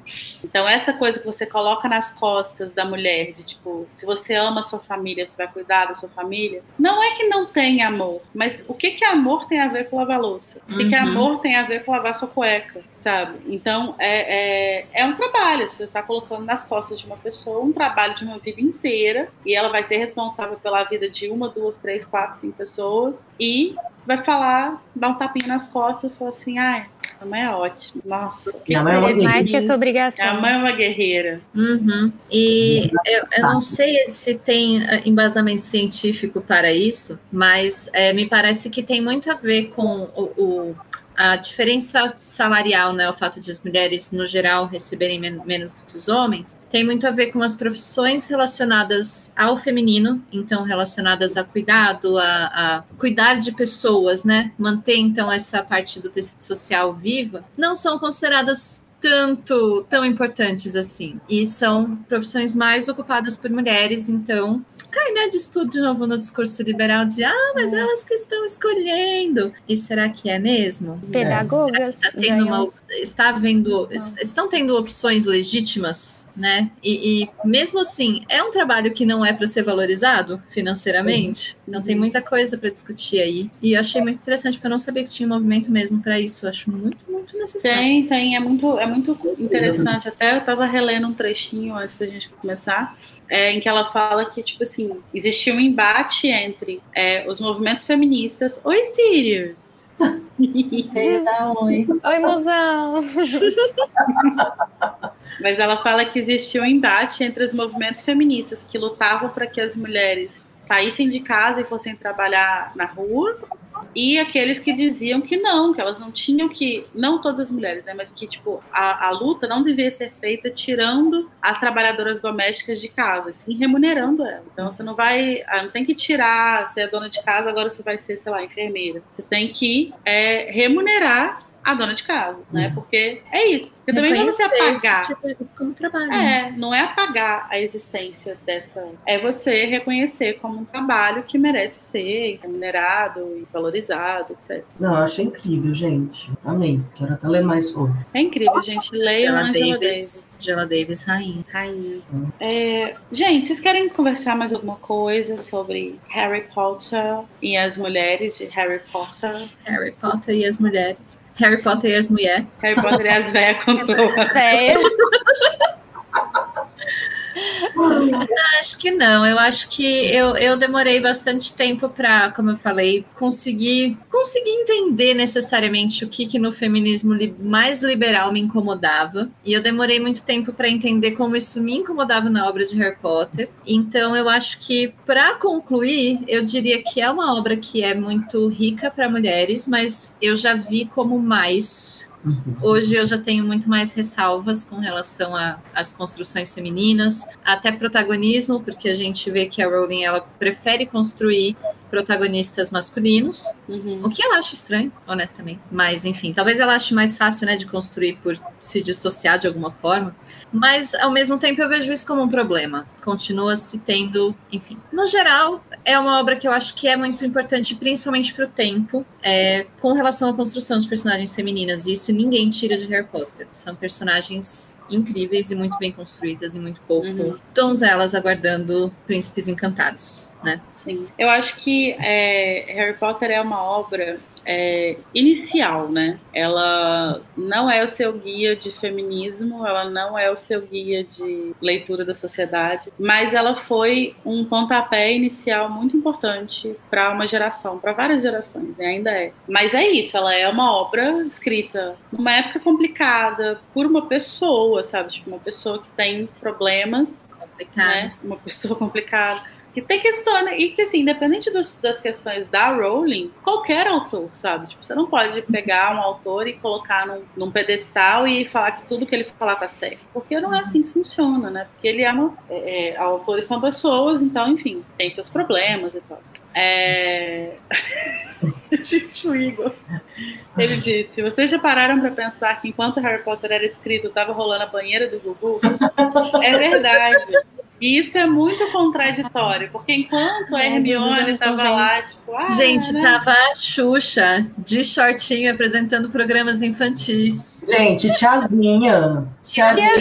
Então essa coisa que você coloca nas costas da mulher, de tipo, se você ama a sua família, você vai cuidar da sua família, não é que não tem amor, mas o que que amor tem a ver com lavar louça? O que uhum. que amor tem a ver com lavar sua cueca? Sabe? Então é, é, é um trabalho, você está colocando nas costas de uma pessoa um trabalho de uma vida inteira e ela vai ser responsável pela vida de uma, duas, três, quatro, cinco pessoas e vai falar, dar um tapinha nas costas e falar assim, ai, a mãe é ótima. Nossa, que a mãe é uma mais que essa obrigação. A mãe é uma guerreira. Uhum. E eu, eu, não sei se tem ah, embasamento científico para isso, mas é, me parece que tem muito a ver com o, o a diferença salarial, né, o fato de as mulheres, no geral, receberem men menos do que os homens, tem muito a ver com as profissões relacionadas ao feminino, então relacionadas a cuidado, a, a cuidar de pessoas, né, manter então essa parte do tecido social viva, não são consideradas tanto tão importantes assim. E são profissões mais ocupadas por mulheres, então cai, né, de tudo de novo no discurso liberal de ah, mas é. elas que estão escolhendo. E será que é mesmo? Pedagogas. Está tendo uma está vendo, estão tendo opções legítimas, né? E, e, mesmo assim, é um trabalho que não é para ser valorizado financeiramente. Uhum. Então tem muita coisa para discutir aí. E eu achei muito interessante porque eu não sabia que tinha um movimento mesmo para isso. Eu acho muito, muito necessário. Tem, tem, é muito, é muito interessante. Até eu estava relendo um trechinho antes da gente começar, é, em que ela fala que, tipo assim, existiu um embate entre é, os movimentos feministas. Oi, Sirius! [laughs] Eita, oi. Oi, mozão. Mas ela fala que existiu um embate entre os movimentos feministas que lutavam para que as mulheres saíssem de casa e fossem trabalhar na rua e aqueles que diziam que não, que elas não tinham que, não todas as mulheres, né, mas que tipo a, a luta não devia ser feita tirando as trabalhadoras domésticas de casa, sim remunerando elas. Então você não vai, ah, não tem que tirar, você é dona de casa, agora você vai ser, sei lá, enfermeira. Você tem que é, remunerar a dona de casa, né? Uhum. Porque é isso. Porque também não é você apagar. Tipo, como trabalho. É, não é apagar a existência dessa. É você reconhecer como um trabalho que merece ser remunerado e valorizado, etc. Não, eu achei incrível, gente. Amei. Quero até ler mais sobre. É incrível, gente. Leia Angela Davis. Davis. Angela Davis, rainha. Rainha. Hum. É, gente, vocês querem conversar mais alguma coisa sobre Harry Potter e as mulheres de Harry Potter? Harry Potter e as mulheres. Harry Potter e as mulheres. Harry Potter e as [laughs] velhas acho que não. Eu acho que eu, eu demorei bastante tempo para, como eu falei, conseguir conseguir entender necessariamente o que, que no feminismo li mais liberal me incomodava. E eu demorei muito tempo para entender como isso me incomodava na obra de Harry Potter. Então eu acho que para concluir, eu diria que é uma obra que é muito rica para mulheres, mas eu já vi como mais Hoje eu já tenho muito mais ressalvas com relação às construções femininas, até protagonismo, porque a gente vê que a Rowling ela prefere construir protagonistas masculinos, uhum. o que ela acha estranho, honestamente. Mas, enfim, talvez ela ache mais fácil, né, de construir por se dissociar de alguma forma. Mas, ao mesmo tempo, eu vejo isso como um problema. Continua se tendo, enfim. No geral, é uma obra que eu acho que é muito importante, principalmente para o tempo, é, com relação à construção de personagens femininas. Isso ninguém tira de Harry Potter. São personagens incríveis e muito bem construídas e muito pouco uhum. donzelas aguardando príncipes encantados, né? Sim. Eu acho que é, Harry Potter é uma obra é, inicial, né? Ela não é o seu guia de feminismo, ela não é o seu guia de leitura da sociedade, mas ela foi um pontapé inicial muito importante para uma geração, para várias gerações, né? ainda é. Mas é isso, ela é uma obra escrita numa época complicada por uma pessoa, sabe? Tipo, uma pessoa que tem problemas, né? Uma pessoa complicada e tem questão, né? E que assim, independente dos, das questões da Rowling, qualquer autor, sabe? Tipo, você não pode pegar um autor e colocar num, num pedestal e falar que tudo que ele falar tá certo. Porque não é assim que funciona, né? Porque ele é uma. É, é, autores são pessoas, então, enfim, tem seus problemas e tal. É... [laughs] Gente, o Igor. Ele disse: Vocês já pararam para pensar que enquanto Harry Potter era escrito, estava rolando a banheira do Gugu? [laughs] é verdade. E isso é muito contraditório, porque enquanto a Hermione estava lá, tipo, ah, Gente, né? tava a Xuxa de shortinho apresentando programas infantis. Gente, tiazinha. Tiazinha.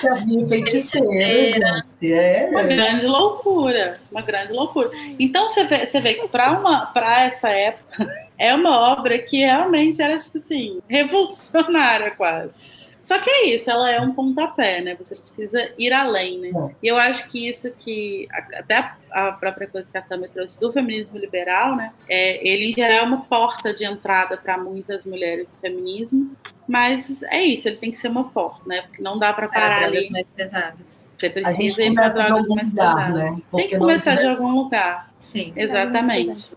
Tiazinha feiticeira, gente. É. Uma grande loucura. Uma grande loucura. Então você vê, você vê que para essa época [laughs] é uma obra que realmente era, tipo assim, revolucionária quase. Só que é isso, ela é um pontapé, né? Você precisa ir além, né? É. E eu acho que isso que até a própria coisa que a Tami trouxe do feminismo liberal, né? É, ele em geral é uma porta de entrada para muitas mulheres do feminismo, mas é isso, ele tem que ser uma porta, né? Porque não dá para parar para ali. mais pesadas. Você precisa ir para drogas mais lugar, pesadas. Né? Tem que começar de algum lugar. Sim. Exatamente.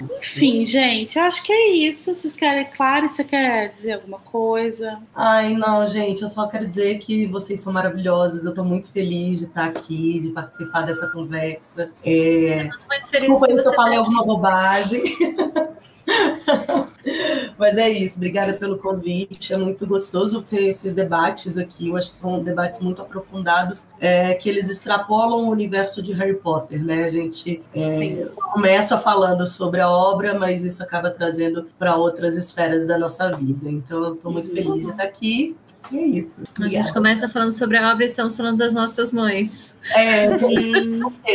Enfim, gente, acho que é isso. Vocês querem, claro, você quer dizer alguma coisa? Ai, não, gente, eu só quero dizer que vocês são maravilhosas. Eu estou muito feliz de estar aqui, de participar dessa conversa. É... Desculpa se eu falei alguma bobagem. [laughs] [laughs] Mas é isso, obrigada pelo convite. É muito gostoso ter esses debates aqui. Eu acho que são debates muito aprofundados, é, que eles extrapolam o universo de Harry Potter, né? A gente é, começa falando sobre a obra, mas isso acaba trazendo para outras esferas da nossa vida. Então, eu estou muito feliz de estar aqui. E é isso. A gente começa falando sobre a obra e estamos falando das nossas mães. É,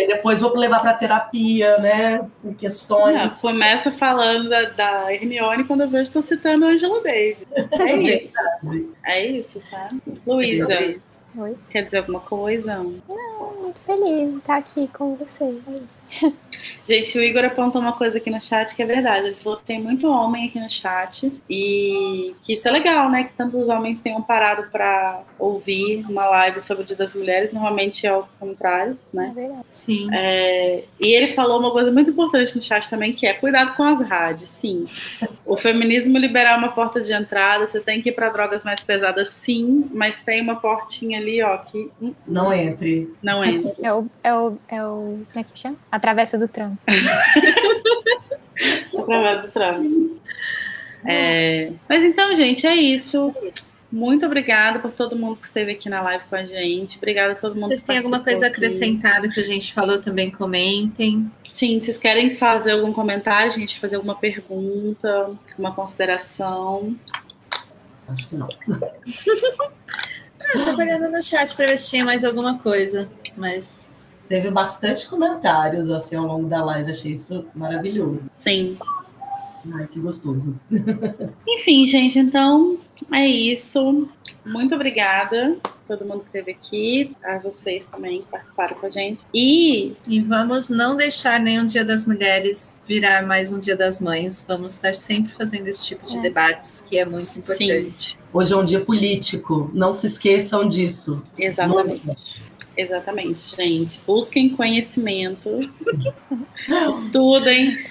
depois vou levar para terapia, né? Questões. Não, começa falando da, da, Hermione quando eu vejo estou citando a Angela Davis. É isso. É isso, sabe? Luísa, quer dizer alguma coisa? Não, muito feliz de estar aqui com você. [laughs] Gente, o Igor apontou uma coisa aqui no chat que é verdade. Ele falou que tem muito homem aqui no chat e que isso é legal, né? Que tantos homens tenham parado para ouvir uma live sobre o Dia das Mulheres. Normalmente é o contrário, né? É verdade. Sim. É, e ele falou uma coisa muito importante no chat também, que é cuidado com as rádios. Sim. O feminismo liberar é uma porta de entrada, você tem que ir para drogas mais pesadas, sim, mas tem uma portinha ali, ó, que. Hum, não entre. Não entre. É o. É o, é o como é que chama? A travessa do Trump. A do. É, mas então, gente, é isso. É isso. Muito obrigada por todo mundo que esteve aqui na live com a gente. Obrigada a todo mundo. Vocês têm alguma coisa acrescentada que a gente falou também, comentem. Sim, vocês querem fazer algum comentário, gente, fazer alguma pergunta, uma consideração? Acho que não. [laughs] ah, tô olhando no chat para ver se tinha mais alguma coisa, mas Teve bastante comentários assim ao longo da live, achei isso maravilhoso. Sim. Ai, que gostoso. [laughs] Enfim, gente, então é isso. Muito obrigada a todo mundo que esteve aqui, a vocês também que participaram com a gente. E, e vamos não deixar nenhum Dia das Mulheres virar mais um Dia das Mães. Vamos estar sempre fazendo esse tipo de é. debates, que é muito Sim. importante. Hoje é um dia político, não se esqueçam disso. Exatamente. Exatamente, gente. Busquem conhecimento, [laughs] estudem,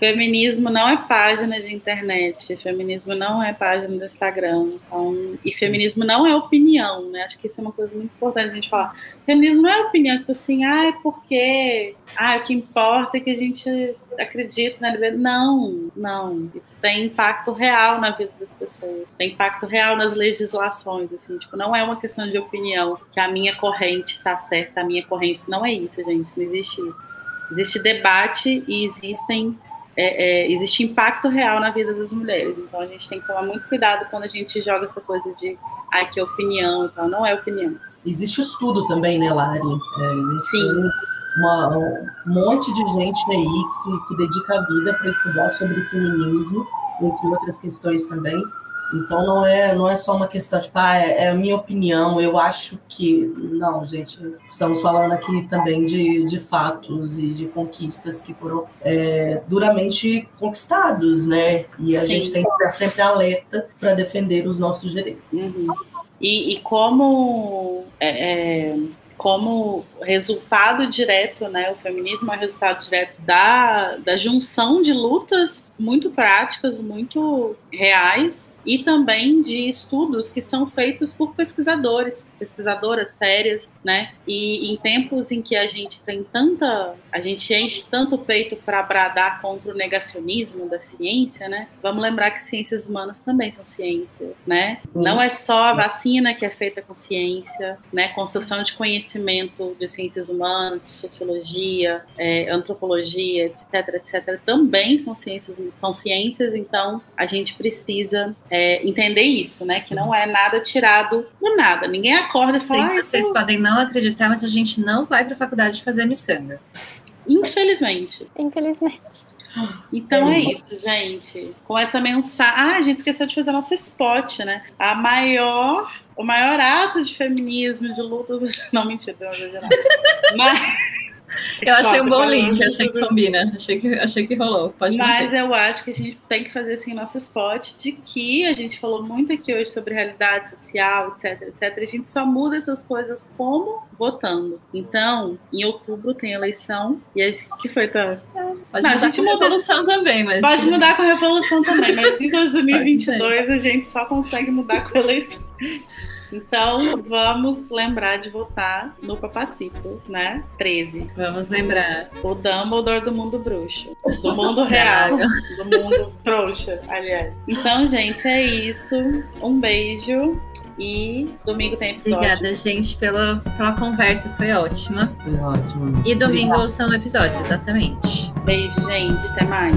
Feminismo não é página de internet, feminismo não é página do Instagram, então, e feminismo não é opinião, né? Acho que isso é uma coisa muito importante a gente falar. Feminismo não é opinião, tipo assim, ah, é porque, ah, o que importa é que a gente acredita na liberdade. Não, não. Isso tem impacto real na vida das pessoas, tem impacto real nas legislações, assim, tipo, não é uma questão de opinião, que a minha corrente está certa, a minha corrente. Não é isso, gente, não existe isso. Existe debate e existem é, é, existe impacto real na vida das mulheres. Então a gente tem que tomar muito cuidado quando a gente joga essa coisa de ai, que opinião então Não é opinião. Existe estudo também, né, Lari? É, Sim. Uma, um monte de gente aí que, que dedica a vida para estudar sobre feminismo, entre outras questões também. Então não é, não é só uma questão de, tipo, ah, é, é, a minha opinião, eu acho que. Não, gente, estamos falando aqui também de, de fatos e de conquistas que foram é, duramente conquistados, né? E a Sim. gente tem que estar sempre alerta para defender os nossos direitos. Uhum. E, e, como é, é como resultado direto, né, o feminismo é resultado direto da, da junção de lutas muito práticas, muito reais, e também de estudos que são feitos por pesquisadores, pesquisadoras sérias, né? E em tempos em que a gente tem tanta, a gente enche tanto o peito para bradar contra o negacionismo da ciência, né? Vamos lembrar que ciências humanas também são ciência, né? Não é só a vacina que é feita com ciência, né? Construção de conhecimento de ciências humanas, de sociologia, é, antropologia, etc, etc, também são ciências, são ciências. Então a gente precisa é, entender isso, né? Que não é nada tirado do nada. Ninguém acorda e fala. Sim, ah, vocês podem não acreditar, mas a gente não vai para a faculdade fazer miçanga. Infelizmente. Infelizmente. Então é isso, gente. Com essa mensagem. Ah, a gente esqueceu de fazer nosso spot, né? A maior. O maior ato de feminismo, de lutas. [laughs] Não, mentira, não, não, [laughs] Mas. Eu achei um bom link, achei que combina, achei que, achei que rolou. Pode Mas manter. eu acho que a gente tem que fazer assim nosso spot de que a gente falou muito aqui hoje sobre realidade social, etc, etc. A gente só muda essas coisas como votando. Então, em outubro tem eleição e a gente, que foi tão Pode Não, mudar a gente com muda... revolução também, mas pode mudar com a revolução também, mas em [laughs] 2022 a gente só consegue mudar com a eleição. Então, vamos lembrar de votar no Papacito, né? 13. Vamos lembrar. O Dumbledore do mundo bruxo. Do mundo [laughs] real. do mundo trouxa, aliás. Então, gente, é isso. Um beijo. E domingo tem episódio. Obrigada, gente, pela, pela conversa. Foi ótima. Foi ótimo. E domingo Obrigada. são episódios, exatamente. Beijo, gente. Até mais.